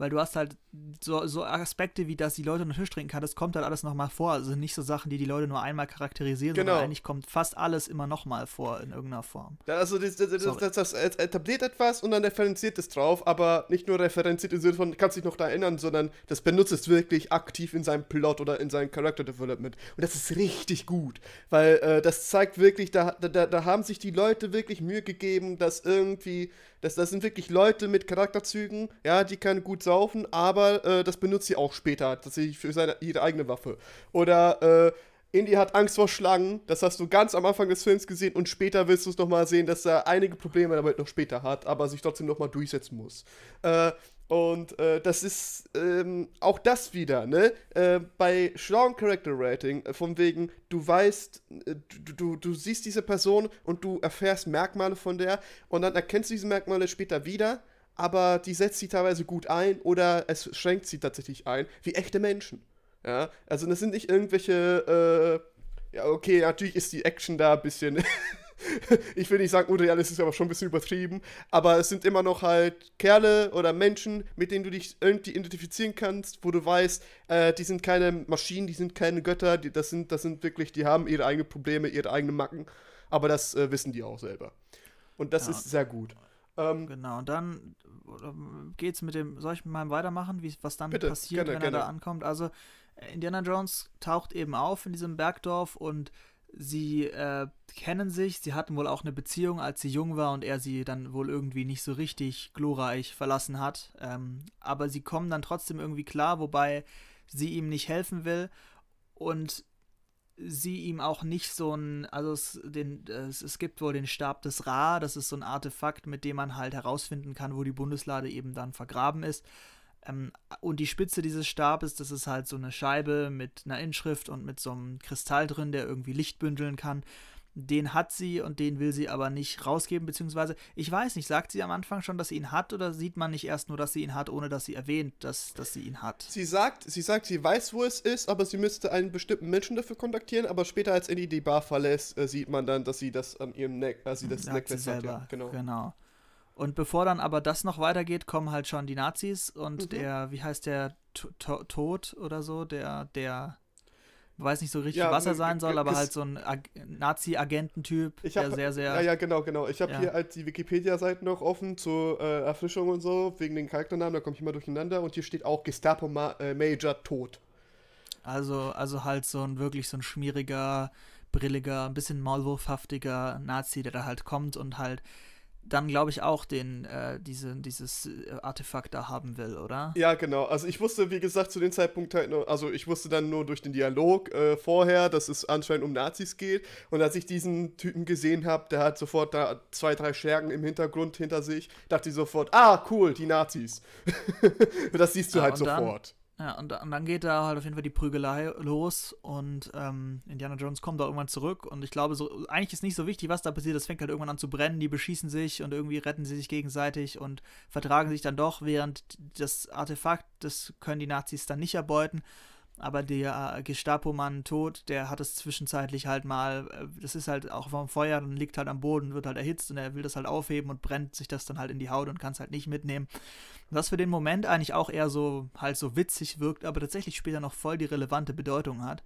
[SPEAKER 2] weil du hast halt so, so Aspekte wie, dass die Leute einen Tisch trinken kann, das kommt halt alles nochmal vor. Also nicht so Sachen, die die Leute nur einmal charakterisieren, genau. sondern eigentlich kommt fast alles immer nochmal vor in irgendeiner Form.
[SPEAKER 1] Ja, also das, das, das, das, etabliert etwas und dann referenziert es drauf, aber nicht nur referenziert im Sinne von, kannst dich noch da erinnern, sondern das benutzt es wirklich aktiv in seinem Plot oder in seinem Character Development. Und das ist richtig gut, weil äh, das zeigt wirklich, da, da, da haben sich die Leute wirklich Mühe gegeben, dass irgendwie das, das sind wirklich Leute mit Charakterzügen, ja, die können gut saufen, aber äh, das benutzt sie auch später tatsächlich für seine, ihre eigene Waffe. Oder äh, Indy hat Angst vor Schlangen, das hast du ganz am Anfang des Films gesehen und später wirst du es nochmal sehen, dass er einige Probleme damit noch später hat, aber sich trotzdem nochmal durchsetzen muss. Äh, und äh, das ist ähm, auch das wieder, ne? Äh, bei Strong Character Rating, äh, von wegen, du weißt, äh, du, du, du siehst diese Person und du erfährst Merkmale von der und dann erkennst du diese Merkmale später wieder, aber die setzt sie teilweise gut ein oder es schränkt sie tatsächlich ein, wie echte Menschen. Ja, also das sind nicht irgendwelche, äh, ja, okay, natürlich ist die Action da ein bisschen <laughs> ich will nicht sagen unreal, es ist aber schon ein bisschen übertrieben, aber es sind immer noch halt Kerle oder Menschen, mit denen du dich irgendwie identifizieren kannst, wo du weißt, äh, die sind keine Maschinen, die sind keine Götter, die, das, sind, das sind wirklich, die haben ihre eigenen Probleme, ihre eigenen Macken, aber das äh, wissen die auch selber. Und das ja. ist sehr gut.
[SPEAKER 2] Ähm, genau, und dann geht's mit dem, soll ich mit meinem weitermachen, wie, was dann bitte, passiert, gerne, wenn er gerne. da ankommt? Also, Indiana Jones taucht eben auf in diesem Bergdorf und Sie äh, kennen sich, sie hatten wohl auch eine Beziehung, als sie jung war und er sie dann wohl irgendwie nicht so richtig glorreich verlassen hat. Ähm, aber sie kommen dann trotzdem irgendwie klar, wobei sie ihm nicht helfen will und sie ihm auch nicht so ein, also es, den, es, es gibt wohl den Stab des Ra, das ist so ein Artefakt, mit dem man halt herausfinden kann, wo die Bundeslade eben dann vergraben ist. Ähm, und die Spitze dieses Stabes, das ist halt so eine Scheibe mit einer Inschrift und mit so einem Kristall drin, der irgendwie Licht bündeln kann. Den hat sie und den will sie aber nicht rausgeben, beziehungsweise, ich weiß nicht, sagt sie am Anfang schon, dass sie ihn hat oder sieht man nicht erst nur, dass sie ihn hat, ohne dass sie erwähnt, dass, dass sie ihn hat?
[SPEAKER 1] Sie sagt, sie sagt, sie weiß, wo es ist, aber sie müsste einen bestimmten Menschen dafür kontaktieren, aber später, als Eddie die Bar verlässt, äh, sieht man dann, dass sie das an ihrem Neck, äh, sie das Necklace
[SPEAKER 2] hat, ja, genau. genau. Und bevor dann aber das noch weitergeht, kommen halt schon die Nazis und mhm. der, wie heißt der, Tod oder so, der, der, weiß nicht so richtig, ja, was er sein soll, aber halt so ein Nazi-Agententyp, der sehr, sehr.
[SPEAKER 1] Ja, ja, genau, genau. Ich habe ja. hier halt die Wikipedia-Seite noch offen zur äh, Erfrischung und so, wegen den Charakternamen, da komme ich immer durcheinander und hier steht auch Gestapo Ma äh, Major Tod.
[SPEAKER 2] Also, also halt so ein wirklich so ein schmieriger, brilliger, ein bisschen maulwurfhaftiger Nazi, der da halt kommt und halt dann glaube ich auch den äh, diese, dieses äh, Artefakt da haben will, oder?
[SPEAKER 1] Ja, genau. Also ich wusste, wie gesagt, zu dem Zeitpunkt halt nur, also ich wusste dann nur durch den Dialog äh, vorher, dass es anscheinend um Nazis geht. Und als ich diesen Typen gesehen habe, der hat sofort da zwei, drei Schergen im Hintergrund hinter sich, dachte ich sofort, ah, cool, die Nazis. <laughs> das siehst du ja, halt sofort.
[SPEAKER 2] Ja, und, und, dann geht da halt auf jeden Fall die Prügelei los und ähm, Indiana Jones kommt da irgendwann zurück und ich glaube, so eigentlich ist nicht so wichtig, was da passiert. Es fängt halt irgendwann an zu brennen, die beschießen sich und irgendwie retten sie sich gegenseitig und vertragen sich dann doch, während das Artefakt, das können die Nazis dann nicht erbeuten aber der äh, Gestapo-Mann tot, der hat es zwischenzeitlich halt mal, äh, das ist halt auch vom Feuer und liegt halt am Boden, wird halt erhitzt und er will das halt aufheben und brennt sich das dann halt in die Haut und kann es halt nicht mitnehmen. Was für den Moment eigentlich auch eher so halt so witzig wirkt, aber tatsächlich später noch voll die relevante Bedeutung hat.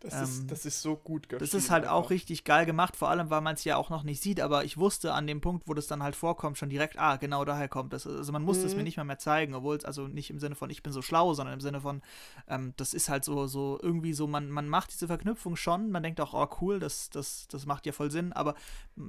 [SPEAKER 1] Das, ähm, ist, das ist so gut
[SPEAKER 2] Das ist halt auch richtig geil gemacht, vor allem, weil man es ja auch noch nicht sieht, aber ich wusste an dem Punkt, wo das dann halt vorkommt, schon direkt, ah, genau daher kommt das. Also man musste mhm. es mir nicht mal mehr zeigen, obwohl es also nicht im Sinne von, ich bin so schlau, sondern im Sinne von, ähm, das ist halt so, so irgendwie so, man, man macht diese Verknüpfung schon, man denkt auch, oh cool, das, das, das macht ja voll Sinn, aber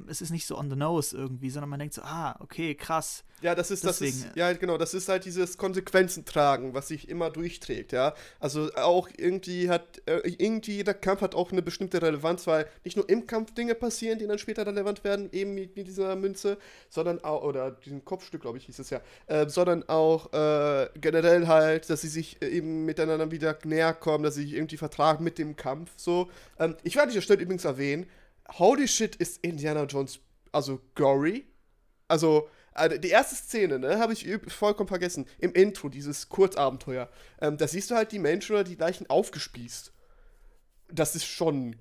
[SPEAKER 2] es ist nicht so on the nose irgendwie, sondern man denkt so, ah, okay, krass.
[SPEAKER 1] Ja, das ist, Deswegen, das ist, ja, genau, das ist halt dieses Konsequenzen tragen, was sich immer durchträgt, ja. Also auch irgendwie hat, äh, irgendwie jeder Kampf hat auch eine bestimmte Relevanz, weil nicht nur im Kampf Dinge passieren, die dann später relevant werden, eben mit, dieser Münze, sondern auch, oder diesem Kopfstück, glaube ich, hieß es ja, äh, sondern auch äh, generell halt, dass sie sich eben miteinander wieder näher kommen, dass sie sich irgendwie vertragen mit dem Kampf, so. Ähm, ich werde an dieser Stelle übrigens erwähnen, holy shit ist Indiana Jones, also gory, also also die erste Szene, ne, habe ich vollkommen vergessen. Im Intro, dieses Kurzabenteuer. Ähm, da siehst du halt die Menschen oder die Leichen aufgespießt. Das ist schon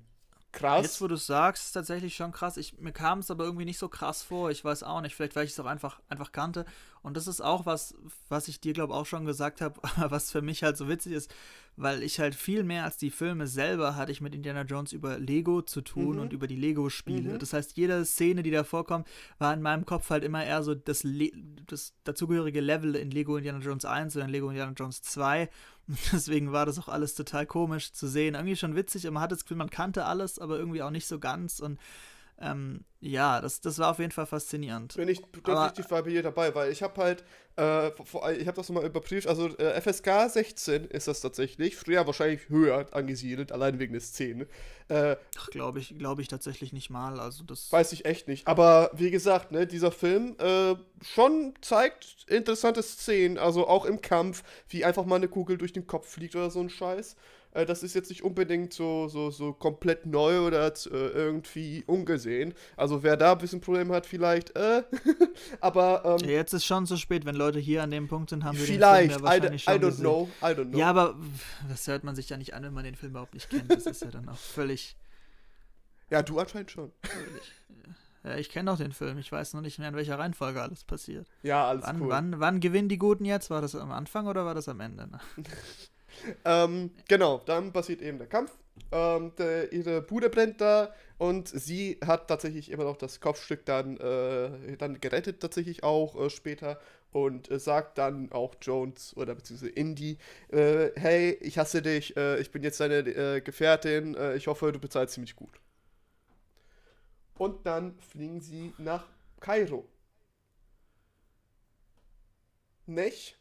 [SPEAKER 1] krass.
[SPEAKER 2] Jetzt, wo du sagst, ist tatsächlich schon krass. Ich, mir kam es aber irgendwie nicht so krass vor. Ich weiß auch nicht. Vielleicht, weil ich es auch einfach, einfach kannte. Und das ist auch was, was ich dir, glaube auch schon gesagt habe, <laughs> was für mich halt so witzig ist weil ich halt viel mehr als die Filme selber hatte ich mit Indiana Jones über Lego zu tun mhm. und über die Lego-Spiele. Mhm. Das heißt, jede Szene, die da vorkommt, war in meinem Kopf halt immer eher so das, Le das dazugehörige Level in Lego Indiana Jones 1 oder in Lego Indiana Jones 2. Und <laughs> deswegen war das auch alles total komisch zu sehen. Irgendwie schon witzig und man hatte das Gefühl, man kannte alles, aber irgendwie auch nicht so ganz. Und ähm, ja, das, das war auf jeden Fall faszinierend.
[SPEAKER 1] Bin ich definitiv bei dir dabei, weil ich habe halt, äh, ich habe das nochmal überprüft, also äh, FSK 16 ist das tatsächlich, früher wahrscheinlich höher angesiedelt, allein wegen der Szene.
[SPEAKER 2] Äh, Ach, glaube ich, glaube ich tatsächlich nicht mal, also das...
[SPEAKER 1] Weiß ich echt nicht, aber wie gesagt, ne, dieser Film äh, schon zeigt interessante Szenen, also auch im Kampf, wie einfach mal eine Kugel durch den Kopf fliegt oder so ein Scheiß. Äh, das ist jetzt nicht unbedingt so, so, so komplett neu oder äh, irgendwie ungesehen. Also wer da ein bisschen Probleme hat, vielleicht, äh, <laughs> aber.
[SPEAKER 2] Ähm, jetzt ist schon zu spät, wenn Leute hier an dem Punkt sind, haben
[SPEAKER 1] wir vielleicht, den Film ja wahrscheinlich I, schon I don't know, I
[SPEAKER 2] don't know. Ja, aber das hört man sich ja nicht an, wenn man den Film überhaupt nicht kennt. Das ist ja dann auch völlig. <laughs>
[SPEAKER 1] Ja, du anscheinend schon.
[SPEAKER 2] Ja, ich kenne doch den Film. Ich weiß noch nicht mehr, in welcher Reihenfolge alles passiert.
[SPEAKER 1] Ja, alles
[SPEAKER 2] wann,
[SPEAKER 1] cool.
[SPEAKER 2] Wann, wann gewinnen die Guten jetzt? War das am Anfang oder war das am Ende? <laughs>
[SPEAKER 1] ähm, genau, dann passiert eben der Kampf. Ähm, der, ihre Bude brennt da und sie hat tatsächlich immer noch das Kopfstück dann, äh, dann gerettet, tatsächlich auch äh, später und äh, sagt dann auch Jones oder beziehungsweise Indy, äh, hey, ich hasse dich, äh, ich bin jetzt deine äh, Gefährtin, ich hoffe, du bezahlst ziemlich gut. Und dann fliegen sie nach Kairo. Nicht?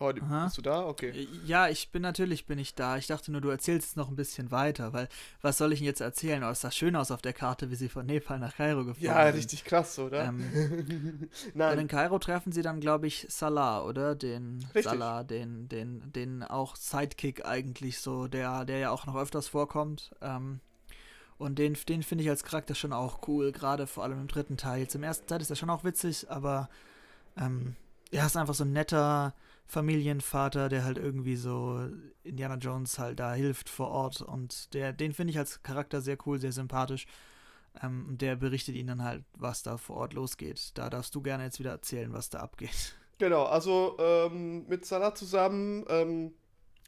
[SPEAKER 1] Oh, Aha. bist du da? Okay. Äh,
[SPEAKER 2] ja, ich bin natürlich bin ich da. Ich dachte nur, du erzählst es noch ein bisschen weiter, weil was soll ich denn jetzt erzählen? Oh, es sah schön aus auf der Karte, wie sie von Nepal nach Kairo gefahren
[SPEAKER 1] Ja, sind. richtig krass, oder?
[SPEAKER 2] Ähm, <laughs> Nein. Und in Kairo treffen sie dann, glaube ich, Salah, oder? Den richtig. Salah, den, den, den auch Sidekick eigentlich so, der, der ja auch noch öfters vorkommt. Ähm, und den, den finde ich als Charakter schon auch cool, gerade vor allem im dritten Teil. Im ersten Teil ist er schon auch witzig, aber ähm, er ist einfach so ein netter Familienvater, der halt irgendwie so Indiana Jones halt da hilft vor Ort und der, den finde ich als Charakter sehr cool, sehr sympathisch. Ähm, der berichtet ihnen dann halt, was da vor Ort losgeht. Da darfst du gerne jetzt wieder erzählen, was da abgeht.
[SPEAKER 1] Genau, also ähm, mit Salah zusammen ähm,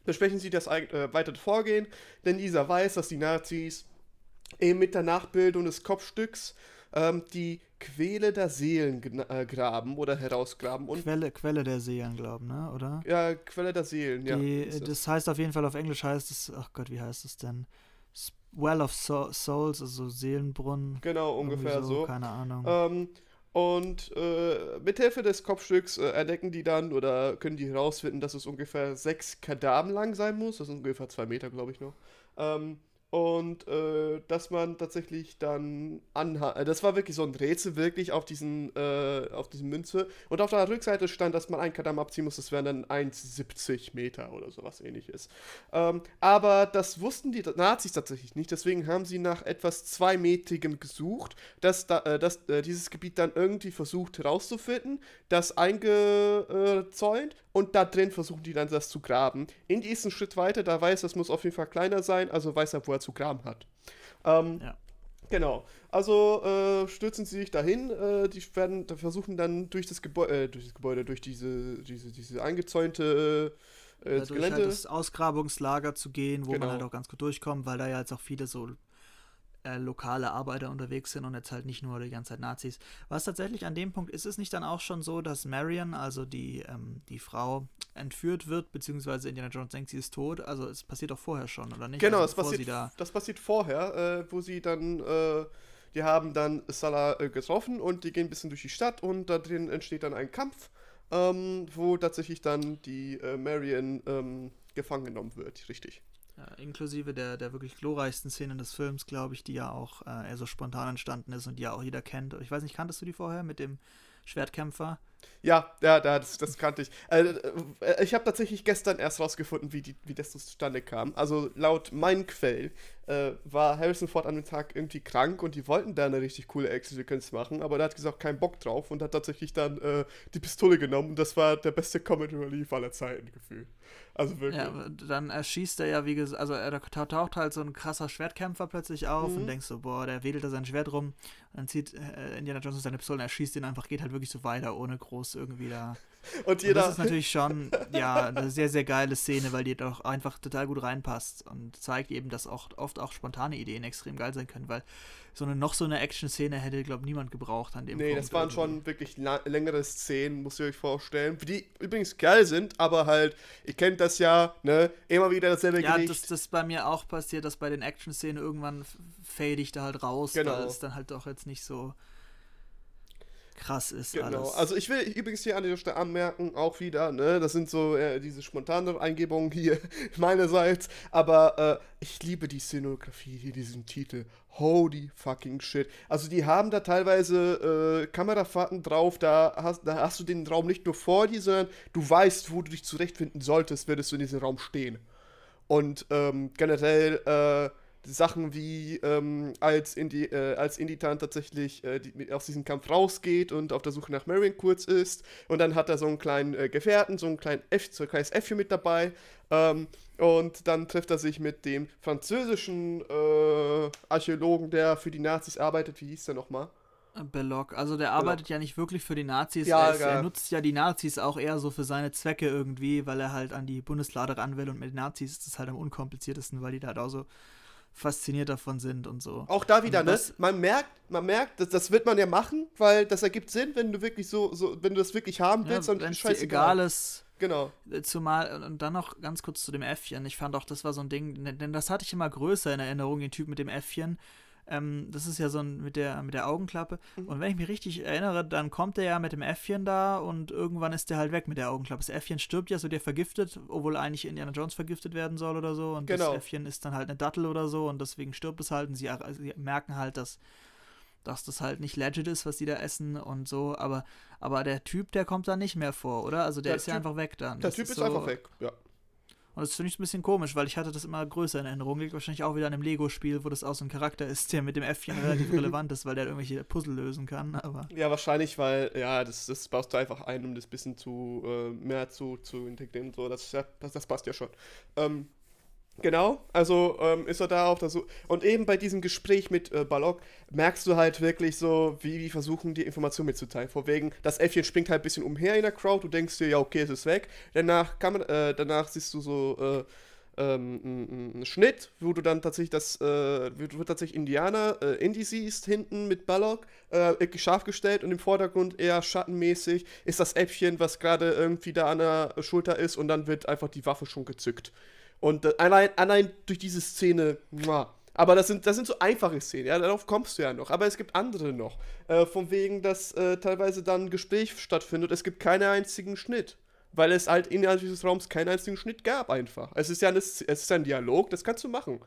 [SPEAKER 1] besprechen sie das äh, weitere Vorgehen, denn dieser weiß, dass die Nazis eben mit der Nachbildung des Kopfstücks ähm, die Quelle der Seelen äh, graben oder herausgraben. Und
[SPEAKER 2] Quelle, Quelle der Seelen, glauben, ne? oder?
[SPEAKER 1] Ja, Quelle der Seelen, ja.
[SPEAKER 2] Die, das heißt auf jeden Fall, auf Englisch heißt es, ach Gott, wie heißt es denn? Well of so Souls, also Seelenbrunnen.
[SPEAKER 1] Genau, ungefähr so, so,
[SPEAKER 2] Keine Ahnung.
[SPEAKER 1] Ähm, und äh, mithilfe des Kopfstücks äh, entdecken die dann oder können die herausfinden, dass es ungefähr sechs Kadamen lang sein muss. Das sind ungefähr zwei Meter, glaube ich noch. Ähm, und äh, dass man tatsächlich dann anhat. Äh, das war wirklich so ein Rätsel, wirklich auf diesen, äh, auf diesen Münze. Und auf der Rückseite stand, dass man einen Kadam abziehen muss, das wären dann 1,70 Meter oder sowas ähnliches. Ähm, aber das wussten die Nazis tatsächlich nicht, deswegen haben sie nach etwas zweimetrigem gesucht, dass da, äh, dass, äh, dieses Gebiet dann irgendwie versucht herauszufinden, das eingezäunt und da drin versuchen die dann das zu graben. Indy ist einen Schritt weiter, da weiß, das muss auf jeden Fall kleiner sein, also weiß er, wo er zu graben hat. Ähm, ja. Genau. Also äh, stürzen sie sich dahin, äh, die werden versuchen dann durch das Gebäude, äh, durch das Gebäude, durch diese, diese, diese eingezäunte
[SPEAKER 2] äh, durch Gelände. Halt das Ausgrabungslager zu gehen, wo genau. man halt auch ganz gut durchkommt, weil da ja jetzt auch viele so äh, lokale Arbeiter unterwegs sind und jetzt halt nicht nur die ganze Zeit Nazis. Was tatsächlich an dem Punkt ist es nicht dann auch schon so, dass Marion, also die, ähm, die Frau, entführt wird, beziehungsweise Indiana Jones denkt, sie ist tot. Also es passiert doch vorher schon, oder nicht?
[SPEAKER 1] Genau,
[SPEAKER 2] also,
[SPEAKER 1] das, passiert, da das passiert vorher, äh, wo sie dann, äh, die haben dann Salah äh, getroffen und die gehen ein bisschen durch die Stadt und da drin entsteht dann ein Kampf, ähm, wo tatsächlich dann die äh, Marion ähm, gefangen genommen wird, richtig.
[SPEAKER 2] Ja, inklusive der, der wirklich glorreichsten Szenen des Films, glaube ich, die ja auch äh, eher so spontan entstanden ist und die ja auch jeder kennt. Ich weiß nicht, kanntest du die vorher mit dem Schwertkämpfer?
[SPEAKER 1] Ja, ja, das, das kannte ich. Äh, äh ich habe tatsächlich gestern erst rausgefunden, wie, die, wie das zustande kam. Also laut meinen Quell äh, war Harrison Ford an dem Tag irgendwie krank und die wollten da eine richtig coole Action-Sequenz machen, aber der hat gesagt, keinen Bock drauf und hat tatsächlich dann äh, die Pistole genommen und das war der beste Comedy Relief aller Zeiten gefühlt. Also wirklich.
[SPEAKER 2] Ja, dann erschießt er ja, wie gesagt, also er taucht halt so ein krasser Schwertkämpfer plötzlich auf mhm. und denkst so, boah, der wedelt da sein Schwert rum. Und dann zieht äh, Indiana Jones seine Pistole und erschießt ihn einfach, geht halt wirklich so weiter, ohne groß irgendwie da. <laughs> Und, jeder und das ist natürlich schon, ja, eine sehr, sehr geile Szene, weil die doch einfach total gut reinpasst und zeigt eben, dass auch oft auch spontane Ideen extrem geil sein können, weil so eine noch so eine Action-Szene hätte, glaube ich, niemand gebraucht an dem
[SPEAKER 1] Nee, Punkt das waren irgendwie. schon wirklich längere Szenen, muss ich euch vorstellen. Die übrigens geil sind, aber halt, ihr kennt das ja, ne? Immer wieder dasselbe
[SPEAKER 2] Ja, Gericht. das, das bei mir auch passiert, dass bei den Action-Szenen irgendwann fade ich da halt raus, genau. weil es dann halt doch jetzt nicht so krass ist. Genau. Alles.
[SPEAKER 1] Also ich will übrigens hier an dieser Stelle anmerken, auch wieder, ne, das sind so äh, diese spontanen Eingebungen hier <laughs> meinerseits, aber äh, ich liebe die Szenografie hier, diesen Titel. Holy fucking shit. Also die haben da teilweise äh, Kamerafahrten drauf, da hast, da hast du den Raum nicht nur vor dir, sondern du weißt, wo du dich zurechtfinden solltest, würdest du in diesem Raum stehen. Und ähm, generell, äh, Sachen wie ähm, als, Indi äh, als Inditan tatsächlich äh, die, aus diesem Kampf rausgeht und auf der Suche nach Marion kurz ist. Und dann hat er so einen kleinen äh, Gefährten, so einen kleinen F, so ein kleines Äffchen mit dabei. Ähm, und dann trifft er sich mit dem französischen äh, Archäologen, der für die Nazis arbeitet, wie hieß der nochmal?
[SPEAKER 2] Belloc, also der arbeitet Belloc. ja nicht wirklich für die Nazis, ja, er, ist, er, nutzt ja die Nazis auch eher so für seine Zwecke irgendwie, weil er halt an die Bundeslade ran will und mit den Nazis ist es halt am unkompliziertesten, weil die da halt auch so fasziniert davon sind und so.
[SPEAKER 1] Auch da wieder, ne? Man merkt, man merkt, das, das wird man ja machen, weil das ergibt Sinn, wenn du wirklich so, so wenn du das wirklich haben willst, ja,
[SPEAKER 2] dann ist egal ist.
[SPEAKER 1] Genau.
[SPEAKER 2] Äh, zumal, und dann noch ganz kurz zu dem Äffchen. Ich fand auch, das war so ein Ding, denn das hatte ich immer größer in Erinnerung, den Typ mit dem Äffchen. Ähm, das ist ja so ein mit der, mit der Augenklappe. Mhm. Und wenn ich mich richtig erinnere, dann kommt er ja mit dem Äffchen da und irgendwann ist der halt weg mit der Augenklappe. Das Äffchen stirbt ja so der vergiftet, obwohl eigentlich Indiana Jones vergiftet werden soll oder so. Und genau. das Äffchen ist dann halt eine Dattel oder so und deswegen stirbt es halt. Und sie, sie merken halt, dass dass das halt nicht legit ist, was die da essen und so, aber, aber der Typ, der kommt da nicht mehr vor, oder? Also der, der ist typ, ja einfach weg dann.
[SPEAKER 1] Der das Typ ist, ist so, einfach weg, ja.
[SPEAKER 2] Und das finde ich ein bisschen komisch, weil ich hatte das immer größer in Erinnerung. Liegt wahrscheinlich auch wieder an dem Lego-Spiel, wo das auch so ein Charakter ist, der mit dem Äffchen relativ <laughs> relevant ist, weil der irgendwelche Puzzle lösen kann. Aber
[SPEAKER 1] ja, wahrscheinlich, weil, ja, das, das baust du einfach ein, um das bisschen zu äh, mehr zu, zu integrieren. So, das, das, das passt ja schon. Ähm, Genau, also ähm, ist er da auf der. Und eben bei diesem Gespräch mit äh, Balog merkst du halt wirklich so, wie die versuchen, die Information mitzuteilen. Vor wegen, das Äffchen springt halt ein bisschen umher in der Crowd, du denkst dir, ja, okay, es ist weg. Danach, kann man, äh, danach siehst du so äh, ähm, einen Schnitt, wo du dann tatsächlich das, äh, wo tatsächlich Indianer, äh, Indy siehst, hinten mit Balog, äh, scharf gestellt und im Vordergrund eher schattenmäßig ist das Äffchen, was gerade irgendwie da an der Schulter ist und dann wird einfach die Waffe schon gezückt. Und allein, allein durch diese Szene, muah. aber das sind, das sind so einfache Szenen, ja, darauf kommst du ja noch. Aber es gibt andere noch. Äh, von wegen, dass äh, teilweise dann ein Gespräch stattfindet, es gibt keinen einzigen Schnitt. Weil es halt innerhalb dieses Raums keinen einzigen Schnitt gab, einfach. Es ist ja ein, es ist ein Dialog, das kannst du machen.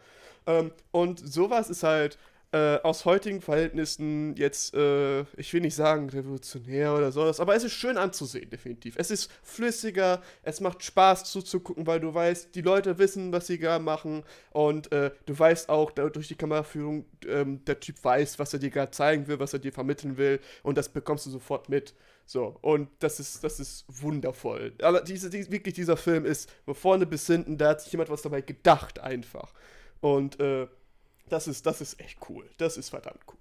[SPEAKER 1] Ähm, und sowas ist halt, äh, aus heutigen Verhältnissen jetzt, äh, ich will nicht sagen revolutionär oder sowas, aber es ist schön anzusehen, definitiv. Es ist flüssiger, es macht Spaß zuzugucken, weil du weißt, die Leute wissen, was sie gerade machen und äh, du weißt auch durch die Kameraführung, ähm, der Typ weiß, was er dir gerade zeigen will, was er dir vermitteln will und das bekommst du sofort mit. So, und das ist, das ist wundervoll. Aber diese, die, wirklich, dieser Film ist von vorne bis hinten, da hat sich jemand was dabei gedacht, einfach. Und, äh, das ist, das ist echt cool. Das ist verdammt cool.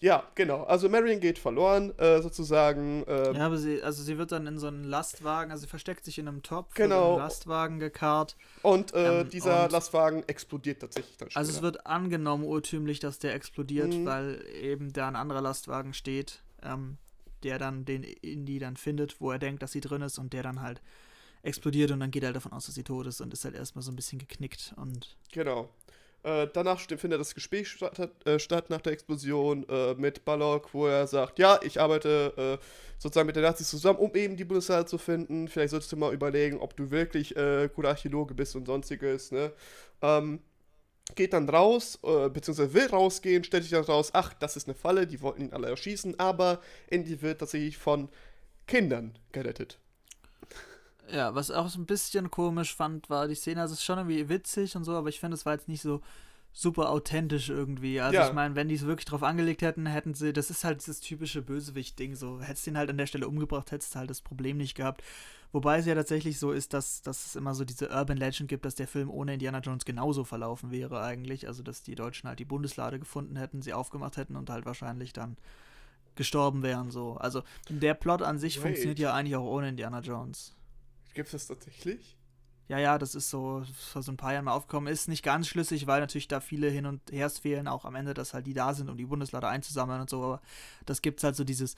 [SPEAKER 1] Ja, genau. Also Marion geht verloren, äh, sozusagen. Äh,
[SPEAKER 2] ja, aber sie, also sie wird dann in so einen Lastwagen, also sie versteckt sich in einem Topf,
[SPEAKER 1] genau.
[SPEAKER 2] in einen Lastwagen gekarrt.
[SPEAKER 1] Und äh, ähm, dieser und Lastwagen explodiert tatsächlich
[SPEAKER 2] dann später. Also es wird angenommen urtümlich, dass der explodiert, mhm. weil eben da ein anderer Lastwagen steht, ähm, der dann den Indie dann findet, wo er denkt, dass sie drin ist und der dann halt explodiert und dann geht er halt davon aus, dass sie tot ist und ist halt erstmal so ein bisschen geknickt und.
[SPEAKER 1] Genau. Äh, danach findet das Gespräch statt, äh, statt nach der Explosion äh, mit Balog, wo er sagt, ja, ich arbeite äh, sozusagen mit den Nazis zusammen, um eben die Bundeswehr zu finden. Vielleicht solltest du mal überlegen, ob du wirklich äh, guter Archäologe bist und sonstiges. Ne? Ähm, geht dann raus, äh, beziehungsweise will rausgehen, stellt sich dann raus, ach, das ist eine Falle, die wollten ihn alle erschießen, aber Andy wird tatsächlich von Kindern gerettet.
[SPEAKER 2] Ja, was auch so ein bisschen komisch fand, war die Szene, also es ist schon irgendwie witzig und so, aber ich finde, es war jetzt nicht so super authentisch irgendwie. Also ja. ich meine, wenn die es wirklich drauf angelegt hätten, hätten sie, das ist halt dieses typische Bösewicht-Ding, so hättest du ihn halt an der Stelle umgebracht, hättest du halt das Problem nicht gehabt. Wobei es ja tatsächlich so ist, dass, dass es immer so diese Urban Legend gibt, dass der Film ohne Indiana Jones genauso verlaufen wäre eigentlich. Also dass die Deutschen halt die Bundeslade gefunden hätten, sie aufgemacht hätten und halt wahrscheinlich dann gestorben wären so. Also der Plot an sich Wait. funktioniert ja eigentlich auch ohne Indiana Jones.
[SPEAKER 1] Gibt es das tatsächlich?
[SPEAKER 2] Ja, ja, das ist so vor so ein paar Jahren mal aufgekommen. Ist nicht ganz schlüssig, weil natürlich da viele hin und her fehlen, auch am Ende, dass halt die da sind, um die Bundeslade einzusammeln und so. Aber das gibt es halt so dieses,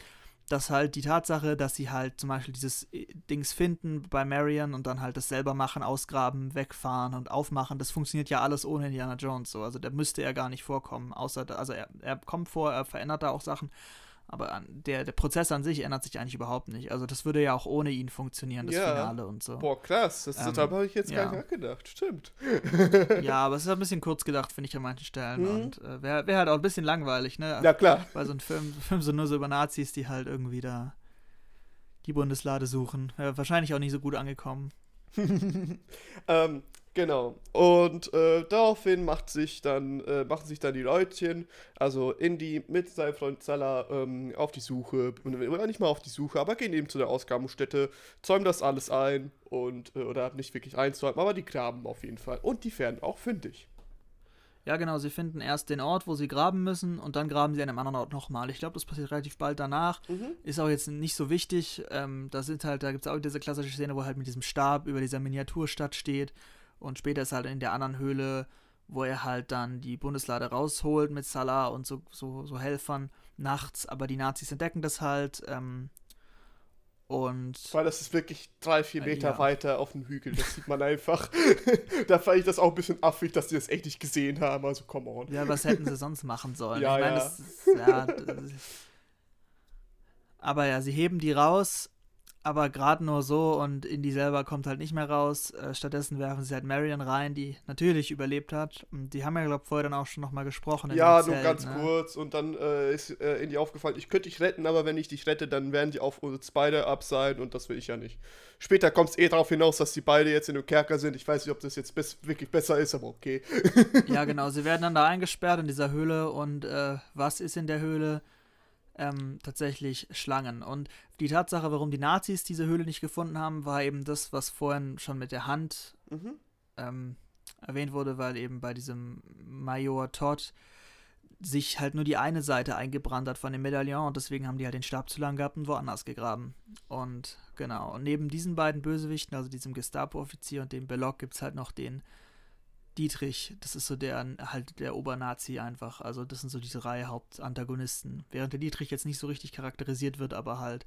[SPEAKER 2] dass halt die Tatsache, dass sie halt zum Beispiel dieses äh, Dings finden bei Marion und dann halt das selber machen, ausgraben, wegfahren und aufmachen, das funktioniert ja alles ohne Indiana Jones so. Also da müsste er gar nicht vorkommen, außer, also er, er kommt vor, er verändert da auch Sachen, aber der, der Prozess an sich ändert sich eigentlich überhaupt nicht. Also das würde ja auch ohne ihn funktionieren, das ja. Finale und so.
[SPEAKER 1] Boah, krass. Das, ähm, habe ich jetzt ja. gar nicht nachgedacht. Stimmt.
[SPEAKER 2] ja, aber es ist ein bisschen kurz gedacht, finde ich, an manchen Stellen. Mhm. Und äh, wäre wär halt auch ein bisschen langweilig, ne?
[SPEAKER 1] Ja, klar.
[SPEAKER 2] Weil so ein Film, <laughs> Film so nur so über Nazis, die halt irgendwie da die Bundeslade suchen. Wäre wahrscheinlich auch nicht so gut angekommen. <laughs>
[SPEAKER 1] ähm, Genau. Und äh, daraufhin macht sich dann, äh, machen sich dann die Leutchen, also Indy mit seinem Freund Zala, ähm, auf die Suche, oder nicht mal auf die Suche, aber gehen eben zu der Ausgrabungsstätte, zäumen das alles ein und, äh, oder nicht wirklich einzäumen, aber die graben auf jeden Fall. Und die werden auch fündig.
[SPEAKER 2] Ja, genau, sie finden erst den Ort, wo sie graben müssen und dann graben sie an einem anderen Ort nochmal. Ich glaube, das passiert relativ bald danach. Mhm. Ist auch jetzt nicht so wichtig. Ähm, da sind halt, da gibt es auch diese klassische Szene, wo halt mit diesem Stab über dieser Miniaturstadt steht und später ist er halt in der anderen Höhle, wo er halt dann die Bundeslade rausholt mit Salah und so, so, so Helfern nachts, aber die Nazis entdecken das halt. Ähm, und.
[SPEAKER 1] Weil das ist wirklich drei, vier Meter ja. weiter auf dem Hügel. Das sieht man einfach. <laughs> da fand ich das auch ein bisschen affig, dass die das echt nicht gesehen haben. Also, come on.
[SPEAKER 2] Ja, was hätten sie sonst machen sollen? <laughs>
[SPEAKER 1] ja,
[SPEAKER 2] ich
[SPEAKER 1] meine,
[SPEAKER 2] ja.
[SPEAKER 1] Das
[SPEAKER 2] ist, ja das aber ja, sie heben die raus aber gerade nur so und Indy selber kommt halt nicht mehr raus. Äh, stattdessen werfen sie halt Marion rein, die natürlich überlebt hat. Und die haben ja, glaube ich, vorher dann auch schon nochmal gesprochen.
[SPEAKER 1] Ja, nur Zelt, ganz ne? kurz. Und dann äh, ist äh, Indy aufgefallen, ich könnte dich retten, aber wenn ich dich rette, dann werden die auf uns beide ab sein und das will ich ja nicht. Später kommt es eh darauf hinaus, dass die beide jetzt in dem Kerker sind. Ich weiß nicht, ob das jetzt bes wirklich besser ist, aber okay.
[SPEAKER 2] ja, genau. Sie werden dann da eingesperrt in dieser Höhle und äh, was ist in der Höhle? Ähm, tatsächlich Schlangen. Und die Tatsache, warum die Nazis diese Höhle nicht gefunden haben, war eben das, was vorhin schon mit der Hand mhm. ähm, erwähnt wurde, weil eben bei diesem Major Todd sich halt nur die eine Seite eingebrannt hat von dem Medaillon und deswegen haben die halt den Stab zu lang gehabt und woanders gegraben. Und genau, und neben diesen beiden Bösewichten, also diesem Gestapo-Offizier und dem Belloc, gibt es halt noch den Dietrich, das ist so der halt der Obernazi einfach. Also das sind so diese drei Hauptantagonisten. Während der Dietrich jetzt nicht so richtig charakterisiert wird, aber halt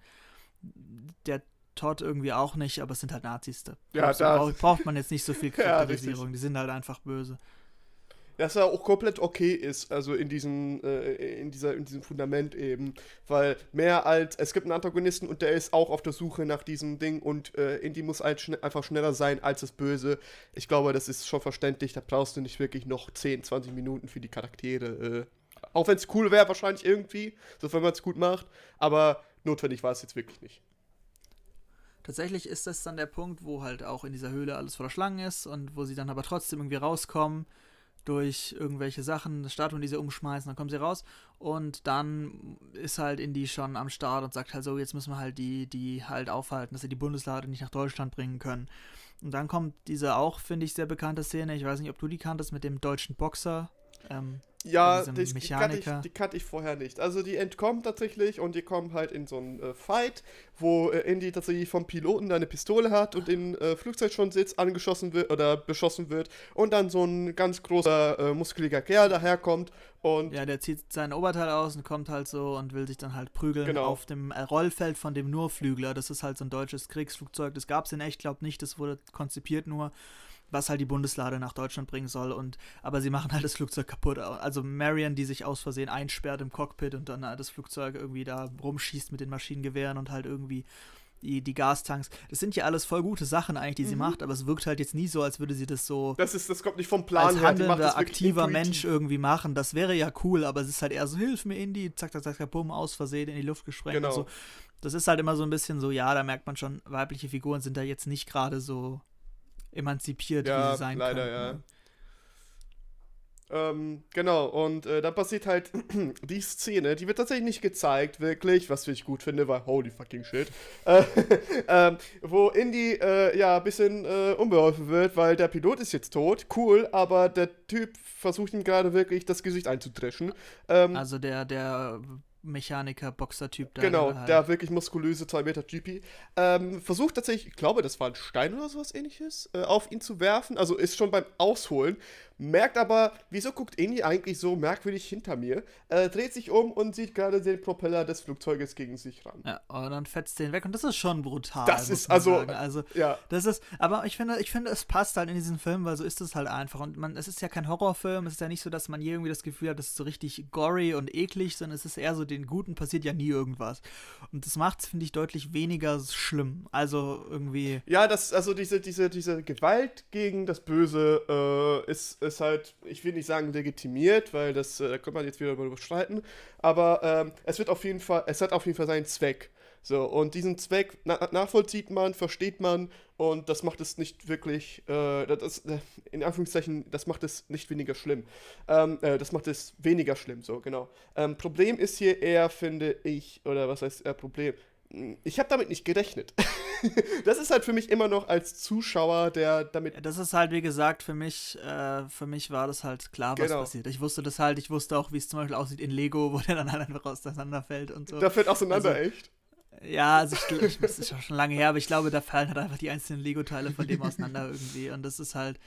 [SPEAKER 2] der Todd irgendwie auch nicht, aber es sind halt Nazis. Da
[SPEAKER 1] ja,
[SPEAKER 2] braucht, braucht man jetzt nicht so viel <laughs> Charakterisierung. Ja, die sind halt einfach böse
[SPEAKER 1] dass er auch komplett okay ist, also in diesem, äh, in dieser, in diesem Fundament eben. Weil mehr als, es gibt einen Antagonisten und der ist auch auf der Suche nach diesem Ding und äh, Indy muss halt schn einfach schneller sein als das Böse. Ich glaube, das ist schon verständlich, da brauchst du nicht wirklich noch 10, 20 Minuten für die Charaktere. Äh, auch wenn es cool wäre, wahrscheinlich irgendwie, so wenn man es gut macht, aber notwendig war es jetzt wirklich nicht.
[SPEAKER 2] Tatsächlich ist das dann der Punkt, wo halt auch in dieser Höhle alles voller Schlangen ist und wo sie dann aber trotzdem irgendwie rauskommen durch irgendwelche Sachen, Statuen, die sie umschmeißen, dann kommen sie raus und dann ist halt Indy schon am Start und sagt halt so, jetzt müssen wir halt die, die halt aufhalten, dass sie die Bundeslade nicht nach Deutschland bringen können. Und dann kommt diese auch, finde ich, sehr bekannte Szene, ich weiß nicht, ob du die kanntest, mit dem deutschen Boxer. Ähm,
[SPEAKER 1] ja, die, die, kannte ich, die kannte ich vorher nicht. Also die entkommen tatsächlich und die kommen halt in so einen äh, Fight, wo äh, Indy tatsächlich vom Piloten eine Pistole hat und in äh, Flugzeug schon sitzt, angeschossen wird oder beschossen wird und dann so ein ganz großer, äh, muskeliger Kerl daherkommt und
[SPEAKER 2] Ja, der zieht sein Oberteil aus und kommt halt so und will sich dann halt prügeln
[SPEAKER 1] Genau.
[SPEAKER 2] auf dem äh, Rollfeld von dem Nurflügler. Das ist halt so ein deutsches Kriegsflugzeug. Das gab es in echt, glaub nicht. Das wurde konzipiert nur, was halt die Bundeslade nach Deutschland bringen soll. Und aber sie machen halt das Flugzeug kaputt. Also Marion, die sich aus Versehen einsperrt im Cockpit und dann äh, das Flugzeug irgendwie da rumschießt mit den Maschinengewehren und halt irgendwie die, die Gastanks. Das sind ja alles voll gute Sachen eigentlich, die sie
[SPEAKER 1] Mhm.
[SPEAKER 2] macht, aber es wirkt halt jetzt nie so, als würde sie das so
[SPEAKER 1] das ist, das kommt nicht vom Plan
[SPEAKER 2] als
[SPEAKER 1] her.
[SPEAKER 2] handelnder,
[SPEAKER 1] das wirklich
[SPEAKER 2] aktiver
[SPEAKER 1] intuitiv.
[SPEAKER 2] Mensch irgendwie machen. Das wäre ja cool, aber es ist halt eher so, hilf mir, Indy, zack, zack, zack, zack, bumm, aus Versehen in die Luft gesprengt
[SPEAKER 1] Genau.
[SPEAKER 2] und so. Das ist halt immer so ein bisschen so, ja, da merkt man schon, weibliche Figuren sind da jetzt nicht gerade so emanzipiert, wie
[SPEAKER 1] Ja,
[SPEAKER 2] sie sein
[SPEAKER 1] leider,
[SPEAKER 2] können.
[SPEAKER 1] ja.
[SPEAKER 2] ne?
[SPEAKER 1] Ähm, genau, und äh, dann passiert halt <clears throat> die Szene, die wird tatsächlich nicht gezeigt, wirklich, was ich gut finde, weil holy fucking shit. Äh, <laughs> ähm, wo Indy äh, ja ein bisschen äh, unbeholfen wird, weil der Pilot ist jetzt tot, cool, aber der Typ versucht ihm gerade wirklich das Gesicht einzudreschen. Ähm,
[SPEAKER 2] Also der, der Mechaniker, Boxer-Typ da.
[SPEAKER 1] Genau,
[SPEAKER 2] halt.
[SPEAKER 1] der wirklich muskulöse 2 Meter GP. Ähm, versucht tatsächlich, ich glaube, das war ein Stein oder sowas ähnliches, äh, auf ihn zu werfen. Also ist schon beim Ausholen. Merkt aber, wieso guckt Indy eigentlich so merkwürdig hinter mir? Äh, dreht sich um und sieht gerade den Propeller des Flugzeuges gegen sich ran.
[SPEAKER 2] Ja, und dann fetzt den weg und das ist schon brutal.
[SPEAKER 1] Das ist also-
[SPEAKER 2] sagen. also
[SPEAKER 1] Ja,
[SPEAKER 2] Das ist, aber ich finde, ich finde, es passt halt in diesen Film, weil so ist es halt einfach. Und man, es ist ja kein Horrorfilm, es ist ja nicht so, dass man hier irgendwie das Gefühl hat, das ist so richtig gory und eklig, sondern es ist eher so, den Guten passiert ja nie irgendwas. Und das macht es, finde ich, deutlich weniger schlimm. Also irgendwie.
[SPEAKER 1] ja, das, also diese, diese, diese Gewalt gegen das Böse äh, ist, ist halt, ich will nicht sagen legitimiert, weil das, äh, da könnte man jetzt wieder darüber streiten, aber ähm, es wird auf jeden Fall, es hat auf jeden Fall seinen Zweck. So, und diesen Zweck na nachvollzieht man, versteht man und das macht es nicht wirklich, äh, das, äh, in Anführungszeichen, das macht es nicht weniger schlimm. Ähm, äh, das macht es weniger schlimm, so, genau. Ähm, Problem ist hier eher, finde ich, oder was heißt Problem? Ich habe damit nicht gerechnet. <laughs> das ist halt für mich immer noch als Zuschauer, der damit.
[SPEAKER 2] Das ist halt, wie gesagt, für mich, äh, für mich war das halt klar, was
[SPEAKER 1] Genau.
[SPEAKER 2] passiert. Ich wusste das halt, ich wusste auch, wie es zum Beispiel aussieht in Lego, wo der dann halt einfach auseinanderfällt und so.
[SPEAKER 1] Da fällt auseinander,
[SPEAKER 2] Also-
[SPEAKER 1] echt.
[SPEAKER 2] Ja, also ich, ich, das ist schon lange her, aber ich glaube, da fallen halt einfach die einzelnen Lego-Teile von dem auseinander irgendwie. Und das ist halt,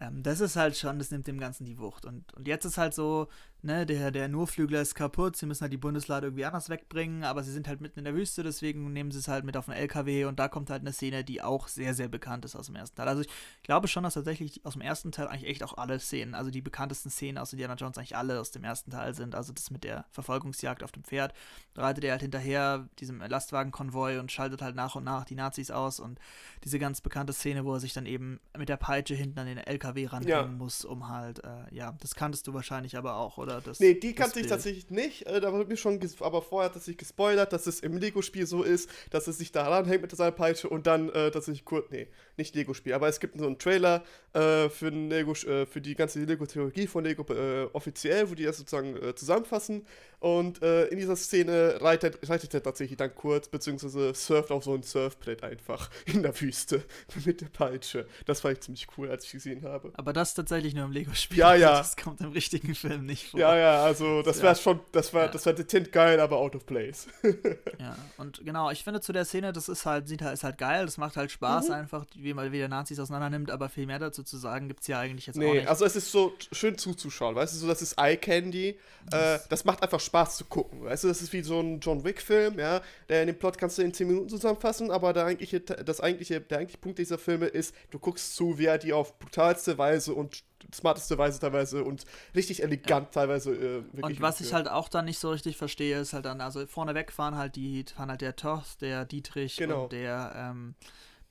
[SPEAKER 2] ähm, das ist halt schon, das nimmt dem Ganzen die Wucht. Und, und jetzt ist halt so, ne, der, der Nurflügler ist kaputt, sie müssen halt die Bundeslade irgendwie anders wegbringen, aber sie sind halt mitten in der Wüste, deswegen nehmen sie es halt mit auf den LKW und da kommt halt eine Szene, die auch sehr, sehr bekannt ist aus dem ersten Teil. Also ich glaube schon, dass tatsächlich aus dem ersten Teil eigentlich echt auch alle Szenen, also die bekanntesten Szenen aus Indiana Jones eigentlich alle aus dem ersten Teil sind. Also das mit der Verfolgungsjagd auf dem Pferd, da reitet er halt hinterher diesem Lastwagenkonvoi und schaltet halt nach und nach die Nazis aus und diese ganz bekannte Szene, wo er sich dann eben mit der Peitsche hinten an den LKW ranhängen
[SPEAKER 1] Ja.
[SPEAKER 2] muss, um halt, äh, ja, das kanntest du wahrscheinlich aber auch, oder? Das,
[SPEAKER 1] Nee, die kannte ich tatsächlich nicht. Äh, da wurde mir schon, aber vorher hat es sich gespoilert, dass es im Lego-Spiel so ist, dass es sich da ranhängt mit seiner Peitsche und dann äh, tatsächlich kurz, nee, nicht Lego-Spiel, aber es gibt so einen Trailer äh, für, Lego, äh, für die ganze Lego-Theologie von Lego äh, offiziell, wo die das sozusagen äh, zusammenfassen. Und äh, in dieser Szene reitet, reitet er tatsächlich dann kurz, beziehungsweise surft auf so ein Surfbrett einfach <laughs> in der Wüste <laughs> mit der Peitsche. Das fand ich ziemlich cool, als ich gesehen habe.
[SPEAKER 2] Aber das tatsächlich nur im Lego-Spiel.
[SPEAKER 1] Ja, ja.
[SPEAKER 2] Das kommt im richtigen Film nicht vor.
[SPEAKER 1] Ja, ja, also das
[SPEAKER 2] Ja.
[SPEAKER 1] wäre schon, das war,
[SPEAKER 2] Ja.
[SPEAKER 1] das war dezent geil, aber out of place. <laughs>
[SPEAKER 2] Ja, und genau, ich finde zu der Szene, das ist halt, sieht halt, ist halt geil, das macht halt Spaß
[SPEAKER 1] Mhm.
[SPEAKER 2] einfach, wie man wieder Nazis auseinander nimmt, aber viel mehr dazu zu sagen gibt es ja eigentlich jetzt auch
[SPEAKER 1] Nee,
[SPEAKER 2] nicht.
[SPEAKER 1] also es ist so schön zuzuschauen, weißt du, so das ist Eye Candy. Äh, das macht einfach Spaß zu gucken, weißt du, das ist wie so ein John Wick Film, ja, der in den Plot kannst du in 10 Minuten zusammenfassen, aber der eigentliche, das eigentliche, der eigentliche Punkt dieser Filme ist, du guckst zu, wie er die auf brutalste Weise und smarteste Weise teilweise und richtig elegant teilweise äh, wirklich
[SPEAKER 2] Und was ich halt auch dann nicht so richtig verstehe, ist halt dann, also vorneweg fahren halt die, fahren halt der Toth, der Dietrich
[SPEAKER 1] Genau.
[SPEAKER 2] und der ähm,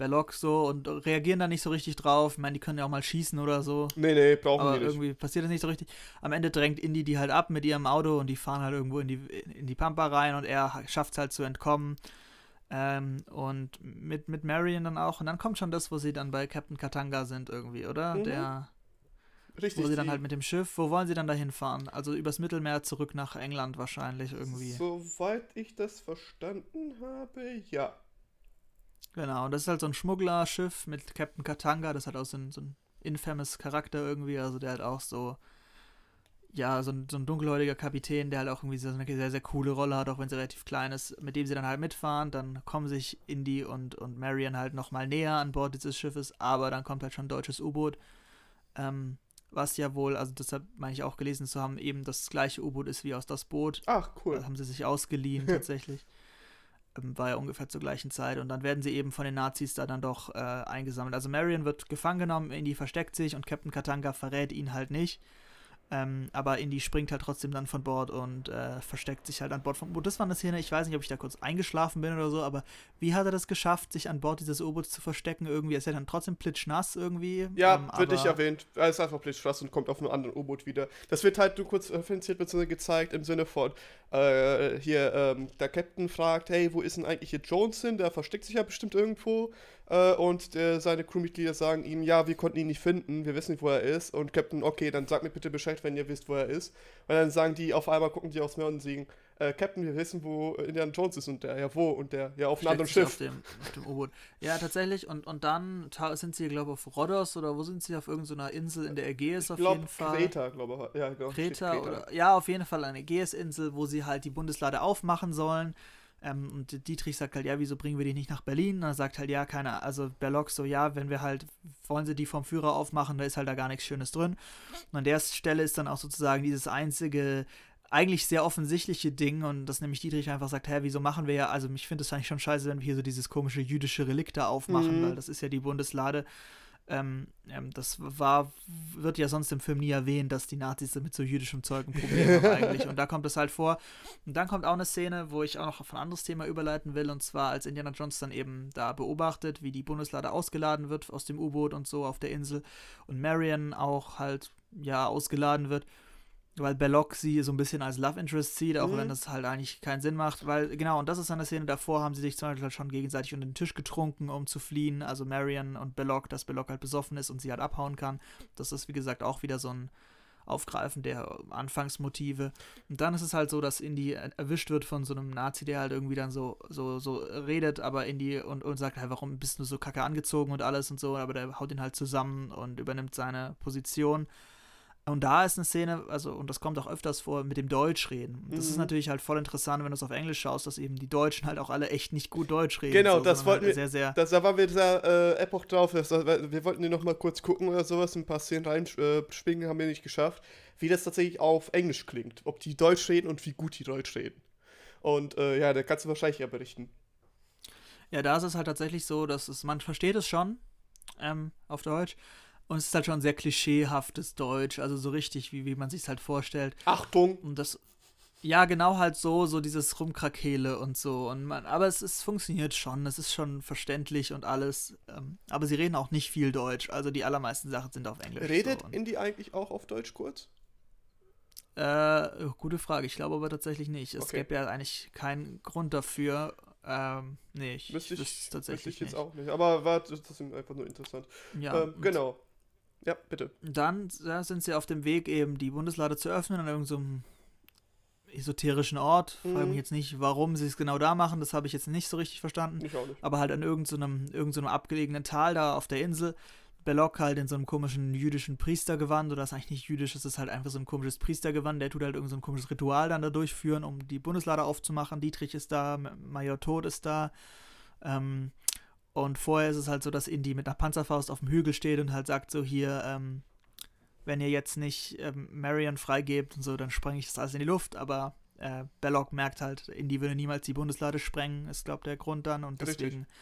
[SPEAKER 2] Belloc so und reagieren da nicht so richtig drauf. Ich meine, die können ja auch mal schießen oder so.
[SPEAKER 1] Nee, nee, brauchen
[SPEAKER 2] Aber
[SPEAKER 1] wir nicht.
[SPEAKER 2] irgendwie passiert das nicht so richtig. Am Ende drängt Indy die halt ab mit ihrem Auto und die fahren halt irgendwo in die, in die Pampa rein und er schafft es halt zu entkommen. Ähm, und mit, mit Marion dann auch. Und dann kommt schon das, wo sie dann bei Captain Katanga sind irgendwie, oder?
[SPEAKER 1] Mhm.
[SPEAKER 2] Der,
[SPEAKER 1] Richtig.
[SPEAKER 2] wo sie dann
[SPEAKER 1] die-
[SPEAKER 2] halt mit dem Schiff, wo wollen sie dann dahin fahren? Also übers Mittelmeer zurück nach England wahrscheinlich irgendwie.
[SPEAKER 1] Soweit ich das verstanden habe, ja.
[SPEAKER 2] Genau, und das ist halt so ein Schmugglerschiff mit Captain Katanga, das hat auch so ein, so ein infamous Charakter irgendwie, also der halt auch so, ja, so ein, so ein dunkelhäutiger Kapitän, der halt auch irgendwie so eine sehr, sehr coole Rolle hat, auch wenn sie relativ klein ist, mit dem sie dann halt mitfahren. Dann kommen sich Indy und, und Marion halt nochmal näher an Bord dieses Schiffes, aber dann kommt halt schon ein deutsches U-Boot. Ähm, was ja wohl, also deshalb meine ich auch gelesen zu haben, eben das gleiche U-Boot ist wie aus das Boot.
[SPEAKER 1] Ach, cool.
[SPEAKER 2] Das haben sie sich ausgeliehen <laughs> tatsächlich. Ähm, war ja ungefähr zur gleichen Zeit. Und dann werden sie eben von den Nazis da dann doch äh, eingesammelt. Also Marion wird gefangen genommen, Indy versteckt sich und Captain Katanga verrät ihn halt nicht. Ähm, aber Indy springt halt trotzdem dann von Bord und äh, versteckt sich halt an Bord vom U-Boot. Das war eine Szene, ich weiß nicht, ob ich da kurz eingeschlafen bin oder so, aber wie hat er das geschafft, sich an Bord dieses U-Boots zu verstecken? Irgendwie ist er dann trotzdem plitschnass irgendwie.
[SPEAKER 1] Ja, ähm, wird nicht erwähnt. Er ist einfach plitschnass und kommt auf einem anderen U-Boot wieder. Das wird halt nur kurz referenziert bzw. gezeigt im Sinne von, äh, hier, ähm, der Captain fragt, hey, wo ist denn eigentlich hier Jones hin? Der versteckt sich ja bestimmt irgendwo. Äh, und der, seine Crewmitglieder sagen ihm, ja, wir konnten ihn nicht finden, wir wissen nicht, wo er ist. Und Captain, okay, dann sagt mir bitte Bescheid, wenn ihr wisst, wo er ist. Weil dann sagen die auf einmal, gucken die aufs Meer und sagen, äh, Captain, wir wissen, wo Indiana Jones ist und der, ja, wo? Und der, ja, auf einem anderen Schiff. Auf
[SPEAKER 2] dem, dem U-Boot. Ja, tatsächlich. Und, und dann sind sie, glaube ich, auf Rhodos oder wo sind sie? Auf irgendeiner Insel in der Ägäis
[SPEAKER 1] ich
[SPEAKER 2] auf
[SPEAKER 1] glaub,
[SPEAKER 2] jeden Fall.
[SPEAKER 1] Kreta, glaube ich. Ja,
[SPEAKER 2] genau. Kreta, Kreta. Oder, ja, auf jeden Fall eine Ägäisinsel, wo sie halt die Bundeslade aufmachen sollen. Ähm, und Dietrich sagt halt, ja, wieso bringen wir die nicht nach Berlin? Und er sagt halt, ja, keine, also Berlock so, ja, wenn wir halt, wollen sie die vom Führer aufmachen, da ist halt da gar nichts Schönes drin. Und an der Stelle ist dann auch sozusagen dieses einzige, eigentlich sehr offensichtliche Ding und das nämlich Dietrich einfach sagt, hä, wieso machen wir ja, also ich finde es eigentlich schon scheiße, wenn wir hier so dieses komische jüdische Relikt da aufmachen, mhm. weil das ist ja die Bundeslade ähm, ähm, das war, wird ja sonst im Film nie erwähnt, dass die Nazis mit so jüdischem Zeug ein Problem haben eigentlich. Und da kommt es halt vor. Und dann kommt auch eine Szene, wo ich auch noch auf ein anderes Thema überleiten will, und zwar als Indiana Jones dann eben da beobachtet, wie die Bundeslade ausgeladen wird aus dem U-Boot und so auf der Insel und Marion auch halt, ja, ausgeladen wird weil Belloc sie so ein bisschen als Love Interest sieht, auch mhm. wenn das halt eigentlich keinen Sinn macht, weil genau, und das ist eine Szene davor, haben sie sich zum Beispiel halt schon gegenseitig unter den Tisch getrunken, um zu fliehen, also Marion und Belloc, dass Belloc halt besoffen ist und sie halt abhauen kann. Das ist, wie gesagt, auch wieder so ein Aufgreifen der Anfangsmotive. Und dann ist es halt so, dass Indy erwischt wird von so einem Nazi, der halt irgendwie dann so, so, so redet, aber Indy und, und sagt halt, warum bist du so kacke angezogen und alles und so, aber der haut ihn halt zusammen und übernimmt seine Position. Und da ist eine Szene, also, und das kommt auch öfters vor, mit dem Deutschreden. Das mhm. ist natürlich halt voll interessant, wenn du es auf Englisch schaust, dass eben die Deutschen halt auch alle echt nicht gut Deutsch reden.
[SPEAKER 1] Genau, so, das wollten
[SPEAKER 2] halt wir, sehr, sehr
[SPEAKER 1] das, da waren wir dieser äh, Epoch drauf, das, wir wollten hier nochmal kurz gucken oder sowas, ein paar Szenen reinspringen, äh, haben wir nicht geschafft, wie das tatsächlich auf Englisch klingt, ob die Deutsch reden und wie gut die Deutsch reden. Und äh, ja, da kannst du wahrscheinlich ja berichten.
[SPEAKER 2] Ja, da ist es halt tatsächlich so, dass es, man versteht es schon ähm, auf Deutsch, und es ist halt schon sehr klischeehaftes Deutsch, also so richtig, wie, wie man sich halt vorstellt.
[SPEAKER 1] Achtung!
[SPEAKER 2] Und das, ja, genau halt so, so dieses Rumkrakele und so. Und man, aber es, es funktioniert schon, es ist schon verständlich und alles. Ähm, aber sie reden auch nicht viel Deutsch, also die allermeisten Sachen sind auf Englisch.
[SPEAKER 1] Redet
[SPEAKER 2] so.
[SPEAKER 1] Indie eigentlich auch auf Deutsch kurz?
[SPEAKER 2] Äh, gute Frage. Ich glaube aber tatsächlich nicht. Es okay. gäbe ja eigentlich keinen Grund dafür. Ähm, nee, ich
[SPEAKER 1] wüsste ich, tatsächlich ich jetzt nicht. auch nicht. Aber war trotzdem einfach nur interessant. Ja, ähm, genau. Ja, bitte.
[SPEAKER 2] Dann ja, sind sie auf dem Weg, eben die Bundeslade zu öffnen an irgendeinem so esoterischen Ort. Mhm. Frage mich jetzt nicht, warum sie es genau da machen, das habe ich jetzt nicht so richtig verstanden.
[SPEAKER 1] Ich auch nicht.
[SPEAKER 2] Aber halt an irgendeinem so irgend so abgelegenen Tal da auf der Insel. Belloc halt in so einem komischen jüdischen Priestergewand, oder das ist eigentlich nicht jüdisch, das ist halt einfach so ein komisches Priestergewand, der tut halt irgend so ein komisches Ritual dann da durchführen, um die Bundeslade aufzumachen. Dietrich ist da, Major Tod ist da. Ähm, und vorher ist es halt so, dass Indy mit einer Panzerfaust auf dem Hügel steht und halt sagt so hier, ähm, wenn ihr jetzt nicht ähm, Marion freigebt und so, dann spreng ich das alles in die Luft, aber äh, Belloc merkt halt, Indy würde niemals die Bundeslade sprengen, ist glaube der Grund dann und deswegen Richtig.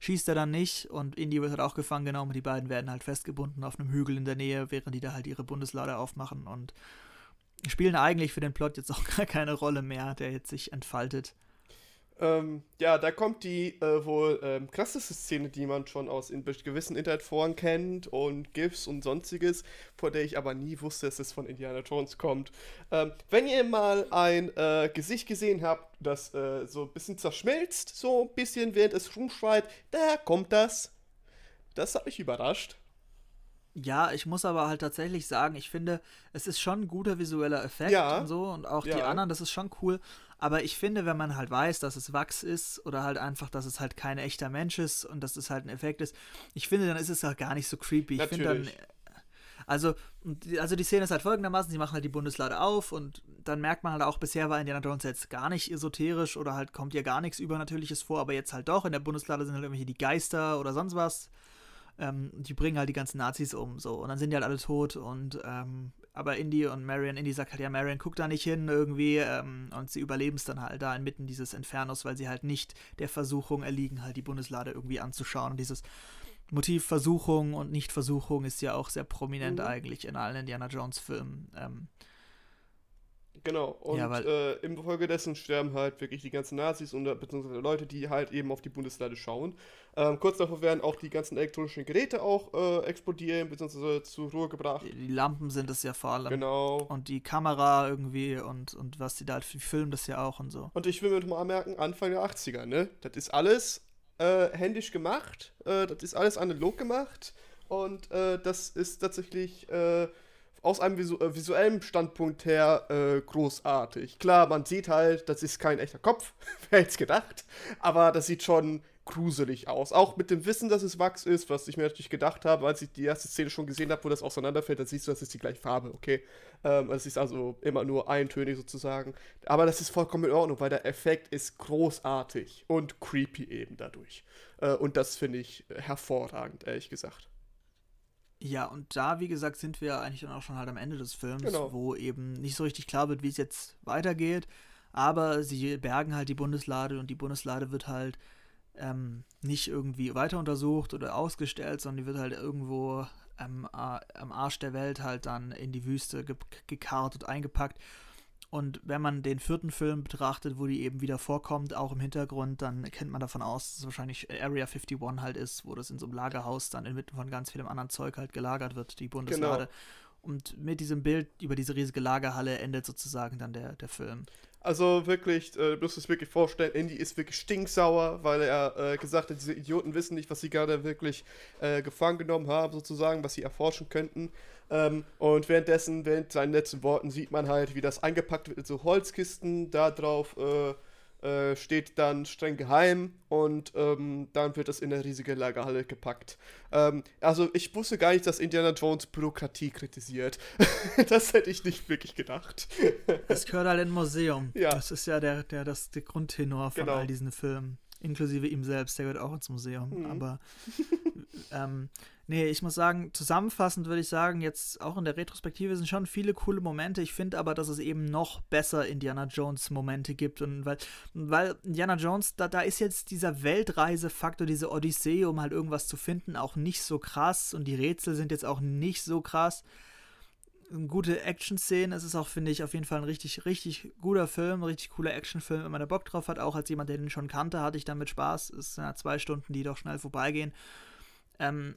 [SPEAKER 2] schießt er dann nicht und Indy wird halt auch gefangen genommen und die beiden werden halt festgebunden auf einem Hügel in der Nähe, während die da halt ihre Bundeslade aufmachen und spielen eigentlich für den Plot jetzt auch <laughs> gar keine Rolle mehr, der jetzt sich entfaltet.
[SPEAKER 1] Ähm, ja, da kommt die äh, wohl ähm, krasseste Szene, die man schon aus in gewissen Internetforen kennt und GIFs und sonstiges, vor der ich aber nie wusste, dass es von Indiana Jones kommt. Ähm, wenn ihr mal ein äh, Gesicht gesehen habt, das äh, so ein bisschen zerschmilzt, so ein bisschen während es rumschreit, da kommt das. Das hat mich überrascht.
[SPEAKER 2] Ja, ich muss aber halt tatsächlich sagen, ich finde, es ist schon ein guter visueller Effekt ja. und so und auch ja. die anderen, das ist schon cool. Aber ich finde, wenn man halt weiß, dass es Wachs ist oder halt einfach, dass es halt kein echter Mensch ist und dass es halt ein Effekt ist, ich finde, dann ist es auch gar nicht so creepy. Natürlich. Ich finde dann. Also, also die Szene ist halt folgendermaßen, sie machen halt die Bundeslade auf und dann merkt man halt auch, bisher war Indiana Jones jetzt gar nicht esoterisch oder halt kommt ja gar nichts Übernatürliches vor, aber jetzt halt doch. In der Bundeslade sind halt irgendwelche die Geister oder sonst was. Ähm, die bringen halt die ganzen Nazis um, so. Und dann sind die halt alle tot und, ähm, aber Indy und Marion, Indy sagt halt, ja, Marion, guck da nicht hin irgendwie ähm, und sie überleben es dann halt da inmitten dieses Infernos, weil sie halt nicht der Versuchung erliegen, halt die Bundeslade irgendwie anzuschauen und dieses Motiv Versuchung und Nichtversuchung ist ja auch sehr prominent mhm. eigentlich in allen Indiana Jones Filmen. Ähm,
[SPEAKER 1] Genau, und ja, äh, im Folge dessen sterben halt wirklich die ganzen Nazis und beziehungsweise Leute, die halt eben auf die Bundeslade schauen. Ähm, kurz davor werden auch die ganzen elektronischen Geräte auch äh, explodieren, beziehungsweise zur Ruhe gebracht.
[SPEAKER 2] Die, die, Lampen sind es ja vor allem.
[SPEAKER 1] Genau.
[SPEAKER 2] Und die Kamera irgendwie und, und was die da halt filmen das ja auch und so.
[SPEAKER 1] Und ich will mir mal anmerken, Anfang der 80er, ne? Das ist alles äh, händisch gemacht, äh, das ist alles analog gemacht und äh, das ist tatsächlich äh, aus einem visu äh, visuellen Standpunkt her äh, großartig. Klar, man sieht halt, das ist kein echter Kopf, <laughs> wer hätte gedacht, aber das sieht schon gruselig aus. Auch mit dem Wissen, dass es Wachs ist, was ich mir natürlich gedacht habe, als ich die erste Szene schon gesehen habe, wo das auseinanderfällt, dann siehst du, das ist die gleiche Farbe, okay? Ähm, es ist also immer nur eintönig sozusagen. Aber das ist vollkommen in Ordnung, weil der Effekt ist großartig und creepy eben dadurch. Äh, und das finde ich hervorragend, ehrlich gesagt.
[SPEAKER 2] Ja, und da, wie gesagt, sind wir eigentlich dann auch schon halt am Ende des Films, genau. wo eben nicht so richtig klar wird, wie es jetzt weitergeht. Aber sie bergen halt die Bundeslade und die Bundeslade wird halt ähm, nicht irgendwie weiter untersucht oder ausgestellt, sondern die wird halt irgendwo am, am Arsch der Welt halt dann in die Wüste ge gekarrt und eingepackt. Und wenn man den vierten Film betrachtet, wo die eben wieder vorkommt, auch im Hintergrund, dann kennt man davon aus, dass es wahrscheinlich Area 51 halt ist, wo das in so einem Lagerhaus dann inmitten von ganz vielem anderen Zeug halt gelagert wird, die Bundeslade. Genau. Und mit diesem Bild über diese riesige Lagerhalle endet sozusagen dann der, der Film.
[SPEAKER 1] Also wirklich, äh, du musst es wirklich vorstellen, Andy ist wirklich stinksauer, weil er äh, gesagt hat, diese Idioten wissen nicht, was sie gerade wirklich äh, gefangen genommen haben, sozusagen, was sie erforschen könnten. Ähm, und währenddessen, während seinen letzten Worten, sieht man halt, wie das eingepackt wird in so Holzkisten, da drauf äh, äh, steht dann streng geheim und ähm, dann wird das in eine riesige Lagerhalle gepackt. Ähm, also ich wusste gar nicht, dass Indiana Jones Bürokratie kritisiert. <laughs> das hätte ich nicht wirklich gedacht.
[SPEAKER 2] das gehört halt in Museum. Ja. Das ist ja der, der, das, der Grundtenor von genau. all diesen Filmen. Inklusive ihm selbst, der gehört auch ins Museum. Mhm. Aber <laughs> ähm, Nee, ich muss sagen, zusammenfassend würde ich sagen, jetzt auch in der Retrospektive sind schon viele coole Momente. Ich finde aber, dass es eben noch besser Indiana Jones Momente gibt. Und weil, weil Indiana Jones, da, da ist jetzt dieser Weltreisefaktor, diese Odyssee, um halt irgendwas zu finden, auch nicht so krass. Und die Rätsel sind jetzt auch nicht so krass. Gute Action-Szene. Es ist auch, finde ich, auf jeden Fall ein richtig, richtig guter Film, richtig cooler Actionfilm, wenn man da Bock drauf hat. Auch als jemand, der den schon kannte, hatte ich damit Spaß. Es sind ja zwei Stunden, die doch schnell vorbeigehen. Ähm,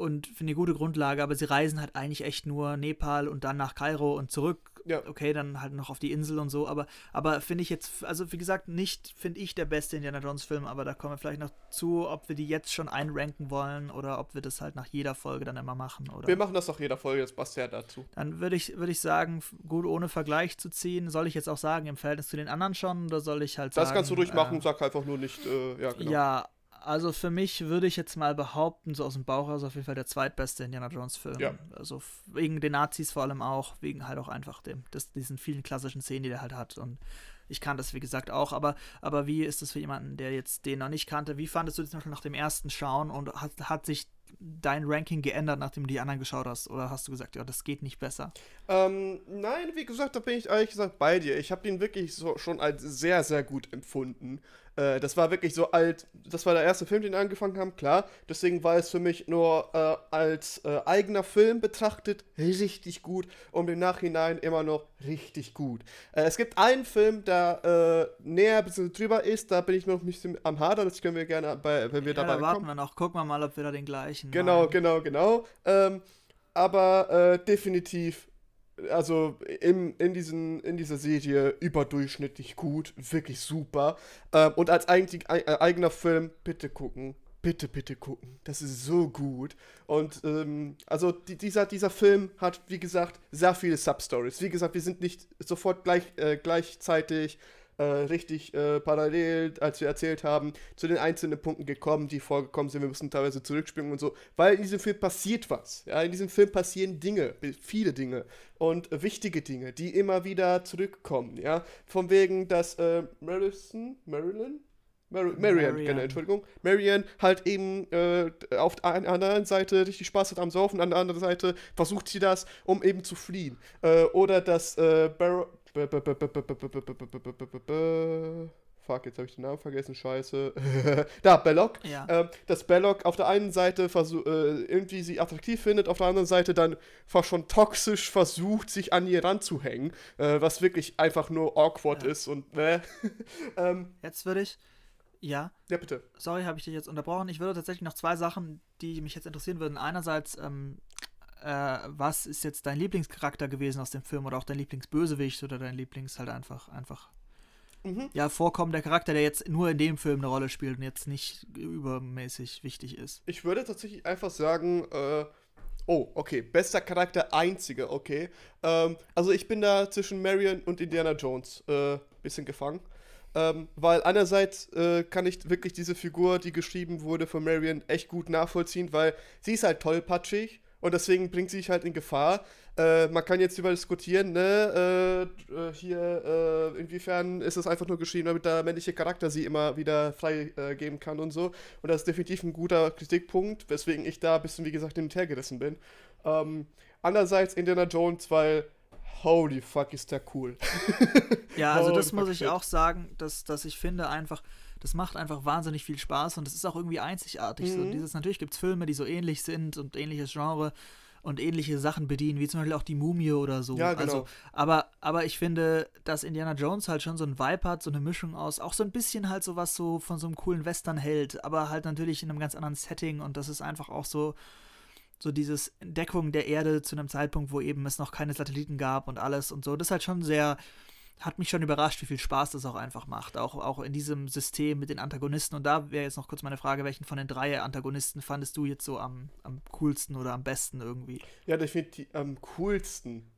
[SPEAKER 2] und finde eine gute Grundlage, aber sie reisen halt eigentlich echt nur Nepal und dann nach Kairo und zurück. Ja. Okay, dann halt noch auf die Insel und so, aber, aber finde ich jetzt, also wie gesagt, nicht, finde ich, der beste Indiana Jones Film, aber da kommen wir vielleicht noch zu, ob wir die jetzt schon einranken wollen oder ob wir das halt nach jeder Folge dann immer machen. Oder?
[SPEAKER 1] Wir machen das nach jeder Folge, das passt ja dazu.
[SPEAKER 2] Dann würde ich, würd ich sagen, gut ohne Vergleich zu ziehen, soll ich jetzt auch sagen, im Verhältnis zu den anderen schon, oder soll ich halt
[SPEAKER 1] das sagen.
[SPEAKER 2] Das
[SPEAKER 1] kannst du durchmachen, äh, sag einfach nur nicht, äh, ja,
[SPEAKER 2] genau. Ja, also für mich würde ich jetzt mal behaupten, so aus dem Bauch aus auf jeden Fall der zweitbeste Indiana Jones Film. Ja. Also wegen den Nazis vor allem auch, wegen halt auch einfach dem, das, diesen vielen klassischen Szenen, die der halt hat. Und ich kann das, wie gesagt, auch, aber, aber wie ist das für jemanden, der jetzt den noch nicht kannte? Wie fandest du das nach dem ersten Schauen und hat, hat sich dein Ranking geändert, nachdem du die anderen geschaut hast? Oder hast du gesagt, ja, das geht nicht besser?
[SPEAKER 1] Ähm, nein, wie gesagt, da bin ich ehrlich gesagt bei dir. Ich habe ihn wirklich so schon als sehr, sehr gut empfunden. Äh, das war wirklich so alt, das war der erste Film, den wir angefangen haben, klar. Deswegen war es für mich nur äh, als äh, eigener Film betrachtet richtig gut und im Nachhinein immer noch richtig gut. Äh, es gibt einen Film, der äh, näher bzw. drüber ist, da bin ich noch ein bisschen am Hader, das können wir gerne bei, wenn wir ja, dabei
[SPEAKER 2] da warten kommen. wir noch, gucken wir mal, ob wir da den gleichen
[SPEAKER 1] Genau, meinen. genau, genau. Ähm, aber definitiv also im, in, diesen, in dieser Serie überdurchschnittlich gut, wirklich super. Ähm, und als eigentlich, äh, eigener Film, bitte gucken. Bitte, bitte gucken. Das ist so gut. Und ähm, also die, dieser, dieser Film hat, wie gesagt, sehr viele Substories. Wie gesagt, wir sind nicht sofort gleich, äh, gleichzeitig äh, richtig äh, parallel, als wir erzählt haben, zu den einzelnen Punkten gekommen, die vorgekommen sind. Wir müssen teilweise zurückspringen und so, weil in diesem Film passiert was. Ja, in diesem Film passieren Dinge, viele Dinge und wichtige Dinge, die immer wieder zurückkommen. Ja, von wegen, dass äh, Marilyn, Marilyn, Mar Marian, Marian. Genau, Entschuldigung. Marian halt eben äh, auf der anderen Seite richtig Spaß hat am Saufen, an der anderen Seite versucht sie das, um eben zu fliehen. Äh, oder dass äh, Bar Fuck, jetzt habe ich den Namen vergessen, scheiße. da, Belloc. Ja. Ähm, dass Belloc auf der einen Seite versuch, äh, irgendwie sie attraktiv findet, auf der anderen Seite dann fast schon toxisch versucht, sich an ihr ranzuhängen, äh, was wirklich einfach nur awkward ja. ist und äh,
[SPEAKER 2] ähm, Jetzt würde ich, ja.
[SPEAKER 1] Ja, bitte.
[SPEAKER 2] Sorry, habe ich dich jetzt unterbrochen. Ich würde tatsächlich noch zwei Sachen, die mich jetzt interessieren würden. Einerseits, ähm, äh, was ist jetzt dein Lieblingscharakter gewesen aus dem Film oder auch dein Lieblingsbösewicht oder dein Lieblings halt einfach, einfach mhm. ja, vorkommender Charakter, der jetzt nur in dem Film eine Rolle spielt und jetzt nicht übermäßig wichtig ist.
[SPEAKER 1] Ich würde tatsächlich einfach sagen, äh, Oh, okay. Bester Charakter, einziger, okay. Ähm, also ich bin da zwischen Marion und Indiana Jones äh, bisschen gefangen. Ähm, weil einerseits äh, kann ich wirklich diese Figur, die geschrieben wurde von Marion, echt gut nachvollziehen, weil sie ist halt tollpatschig und deswegen bringt sie sich halt in Gefahr. Äh, man kann jetzt über diskutieren, ne, äh, äh hier, äh, inwiefern ist es einfach nur geschrieben, damit der männliche Charakter sie immer wieder freigeben äh, kann und so. Und das ist definitiv ein guter Kritikpunkt, weswegen ich da ein bisschen, wie gesagt, hin und her gerissen bin. Ähm, andererseits Indiana Jones, weil holy fuck, ist der cool.
[SPEAKER 2] ja, also <laughs> das muss ich auch sagen, dass, dass ich finde einfach, das macht einfach wahnsinnig viel Spaß und es ist auch irgendwie einzigartig. Mhm. So dieses, natürlich gibt es Filme, die so ähnlich sind und ähnliches Genre und ähnliche Sachen bedienen, wie zum Beispiel auch die Mumie oder so. Ja, genau. Also, aber, aber ich finde, dass Indiana Jones halt schon so ein Vibe hat, so eine Mischung aus, auch so ein bisschen halt sowas so von so einem coolen Western hält, aber halt natürlich in einem ganz anderen Setting und das ist einfach auch so, so dieses Entdeckung der Erde zu einem Zeitpunkt, wo eben es noch keine Satelliten gab und alles und so. Das ist halt schon sehr, hat mich schon überrascht, wie viel Spaß das auch einfach macht. Auch, auch in diesem System mit den Antagonisten. Und da wäre jetzt noch kurz meine Frage, welchen von den drei Antagonisten fandest du jetzt so am, am coolsten oder am besten irgendwie?
[SPEAKER 1] Ja, definitiv am coolsten.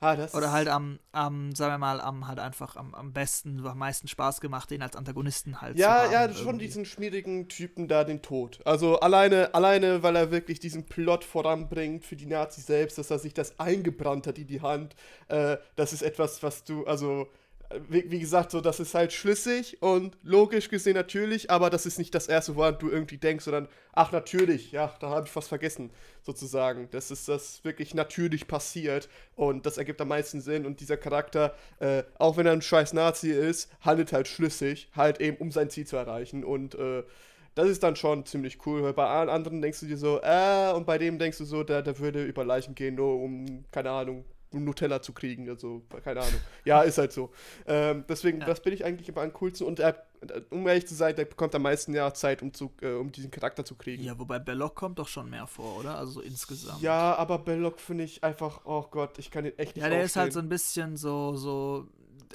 [SPEAKER 1] Ah,
[SPEAKER 2] Oder halt am, am, sagen wir mal, am halt einfach am, am besten, am meisten Spaß gemacht, den als Antagonisten halt
[SPEAKER 1] ja, zu haben. Ja, ja, schon diesen schmierigen Typen da den Tod. Also alleine, alleine, weil er wirklich diesen Plot voranbringt für die Nazis selbst, dass er sich das eingebrannt hat in die Hand. Äh, das ist etwas, was du, also wie, gesagt, so, das ist halt schlüssig und logisch gesehen natürlich, aber das ist nicht das erste, woran du irgendwie denkst, sondern, ach, natürlich, ja, da habe ich was vergessen, sozusagen. Das ist das wirklich natürlich passiert und das ergibt am meisten Sinn und dieser Charakter, äh, auch wenn er ein scheiß Nazi ist, handelt halt schlüssig, halt eben, um sein Ziel zu erreichen und, äh, das ist dann schon ziemlich cool, weil bei allen anderen denkst du dir so, äh, und bei dem denkst du so, der, der würde über Leichen gehen, nur um, keine Ahnung, Nutella zu kriegen. Also, keine Ahnung. Ja, ist halt so. Ähm, deswegen, ja. das bin ich eigentlich immer am coolsten. Und er, um ehrlich zu sein, der bekommt am meisten ja Zeit, um, zu, äh, um diesen Charakter zu kriegen.
[SPEAKER 2] Ja, wobei Belloc kommt doch schon mehr vor, oder? Also so insgesamt.
[SPEAKER 1] Ja, aber Belloc finde ich einfach, oh Gott, ich kann ihn echt
[SPEAKER 2] nicht Ja, der aufstehen. ist halt so ein bisschen so, so.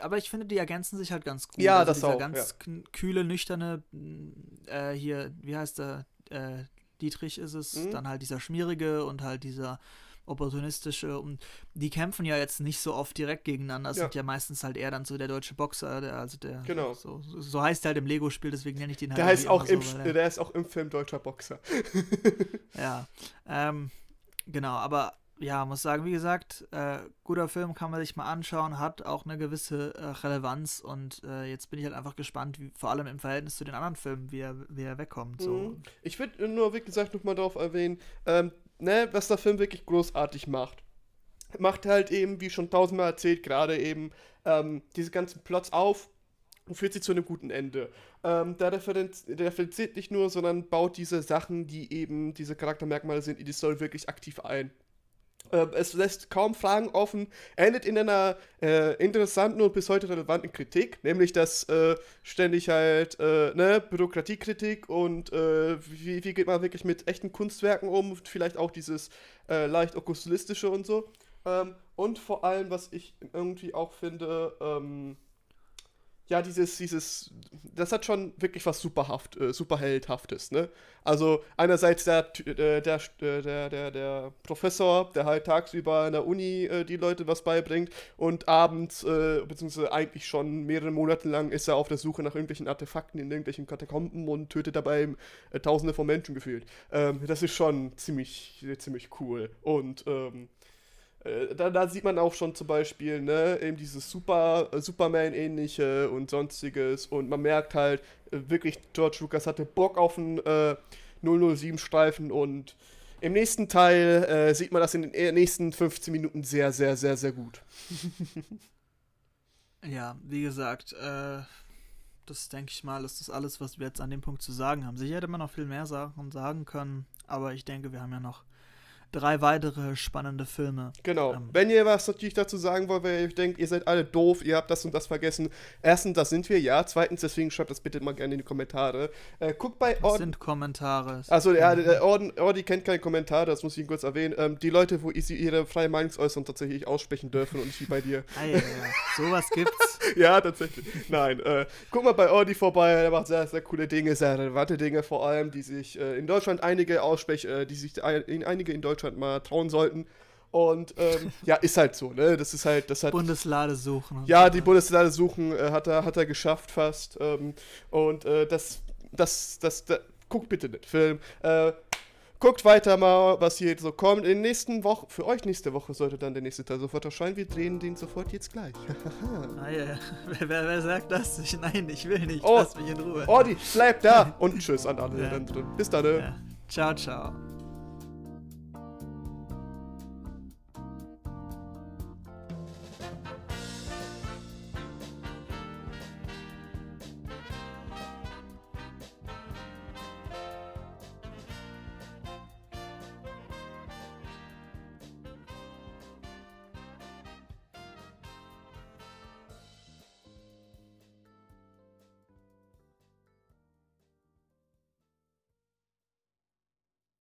[SPEAKER 2] Aber ich finde, die ergänzen sich halt ganz gut.
[SPEAKER 1] Ja, also das dieser auch.
[SPEAKER 2] ganz ja. kühle, nüchterne, äh, hier, wie heißt der? Äh, Dietrich ist es, mhm. dann halt dieser schmierige und halt dieser opportunistische und die kämpfen ja jetzt nicht so oft direkt gegeneinander. Das ja. sind ja meistens halt eher dann so der deutsche Boxer, der, also der
[SPEAKER 1] genau.
[SPEAKER 2] so, so heißt er halt im Lego-Spiel, deswegen nenne ich den halt.
[SPEAKER 1] Der heißt auch im, so, der, der ist auch im Film deutscher Boxer. <laughs>
[SPEAKER 2] ja. Ähm, genau, aber ja, muss sagen, wie gesagt, äh, guter Film kann man sich mal anschauen, hat auch eine gewisse äh, Relevanz und äh, jetzt bin ich halt einfach gespannt, wie, vor allem im Verhältnis zu den anderen Filmen, wie er, wie er wegkommt. So. Mhm.
[SPEAKER 1] Ich würde nur, wie gesagt, nochmal darauf erwähnen, ähm, ne, was der Film wirklich großartig macht. Macht halt eben, wie schon tausendmal erzählt, gerade eben ähm, diese ganzen Plots auf und führt sie zu einem guten Ende. Ähm, der, referenz referenziert nicht nur, sondern baut diese Sachen, die eben diese Charaktermerkmale sind, in die Story wirklich aktiv ein. Äh, es lässt kaum Fragen offen, endet in einer äh, interessanten und bis heute relevanten Kritik, nämlich dass äh, ständig halt äh, ne, Bürokratiekritik und äh, wie, wie, geht man wirklich mit echten Kunstwerken um, vielleicht auch dieses äh, leicht okulistische und so. Ähm, und vor allem, was ich irgendwie auch finde, ähm, ja, dieses, dieses, das hat schon wirklich was superhaft, äh, superheldhaftes, ne? Also einerseits der, äh, der, äh, der, der, der Professor, der halt tagsüber an der Uni äh, die Leute was beibringt und abends, äh, beziehungsweise eigentlich schon mehrere Monate lang ist er auf der Suche nach irgendwelchen Artefakten in irgendwelchen Katakomben und tötet dabei äh, Tausende von Menschen gefühlt. Ähm, das ist schon ziemlich, ziemlich cool. Und ähm, äh, da, da, sieht man auch schon zum Beispiel, ne, eben dieses Super, äh, Superman-ähnliche und sonstiges. Und man merkt halt, äh, wirklich, George Lucas hatte Bock auf einen äh, 007-Streifen und im nächsten Teil äh, sieht man das in den nächsten 15 Minuten sehr, sehr, sehr, sehr gut. <laughs>
[SPEAKER 2] ja, wie gesagt, äh, das denke ich mal, ist das alles, was wir jetzt an dem Punkt zu sagen haben. Sicher hätte man noch viel mehr Sachen sagen können, aber ich denke, wir haben ja noch drei weitere spannende Filme.
[SPEAKER 1] Genau. Ähm, Wenn ihr was natürlich dazu sagen wollt, weil ihr denkt, ihr seid alle doof, ihr habt das und das vergessen. Erstens, das sind wir, ja. Zweitens, deswegen schreibt das bitte mal gerne in die Kommentare. Äh, guckt bei
[SPEAKER 2] Ord sind Kommentare.
[SPEAKER 1] Also ja, der Orden, Ordi kennt keine Kommentare, das muss ich kurz erwähnen. Ähm, die Leute, wo sie ihre freie Meinungsäußerung tatsächlich aussprechen dürfen und nicht wie bei dir. <laughs>
[SPEAKER 2] Ja. Sowas gibt's. <laughs>
[SPEAKER 1] ja, tatsächlich. Nein, äh, guck mal bei Ordi vorbei, er macht sehr, sehr coole Dinge, sehr relevante Dinge vor allem, die sich äh, in Deutschland einige aussprechen, äh, die sich ein, einige in Deutschland Deutschland mal trauen sollten. Und ähm, ja, ist halt so, ne? Das ist halt, das hat.
[SPEAKER 2] Bundeslade suchen.
[SPEAKER 1] Ja, die Bundeslade suchen äh, hat, er, hat er geschafft fast. Ähm, und äh, das, das, das, das, guckt bitte den Film. Äh, guckt weiter mal, was hier so kommt. In den nächsten Wochen, für euch nächste Woche sollte dann der nächste Teil sofort erscheinen. Wir drehen den sofort jetzt gleich. <laughs>
[SPEAKER 2] ah, ja. <laughs> wer, wer, wer, sagt das? Ich, nein, ich will nicht. Oh, Lass mich in Ruhe.
[SPEAKER 1] Ordi, bleib da. <laughs> Und tschüss an alle. Ja. Bis dann. Ne? Ja.
[SPEAKER 2] Ciao, ciao.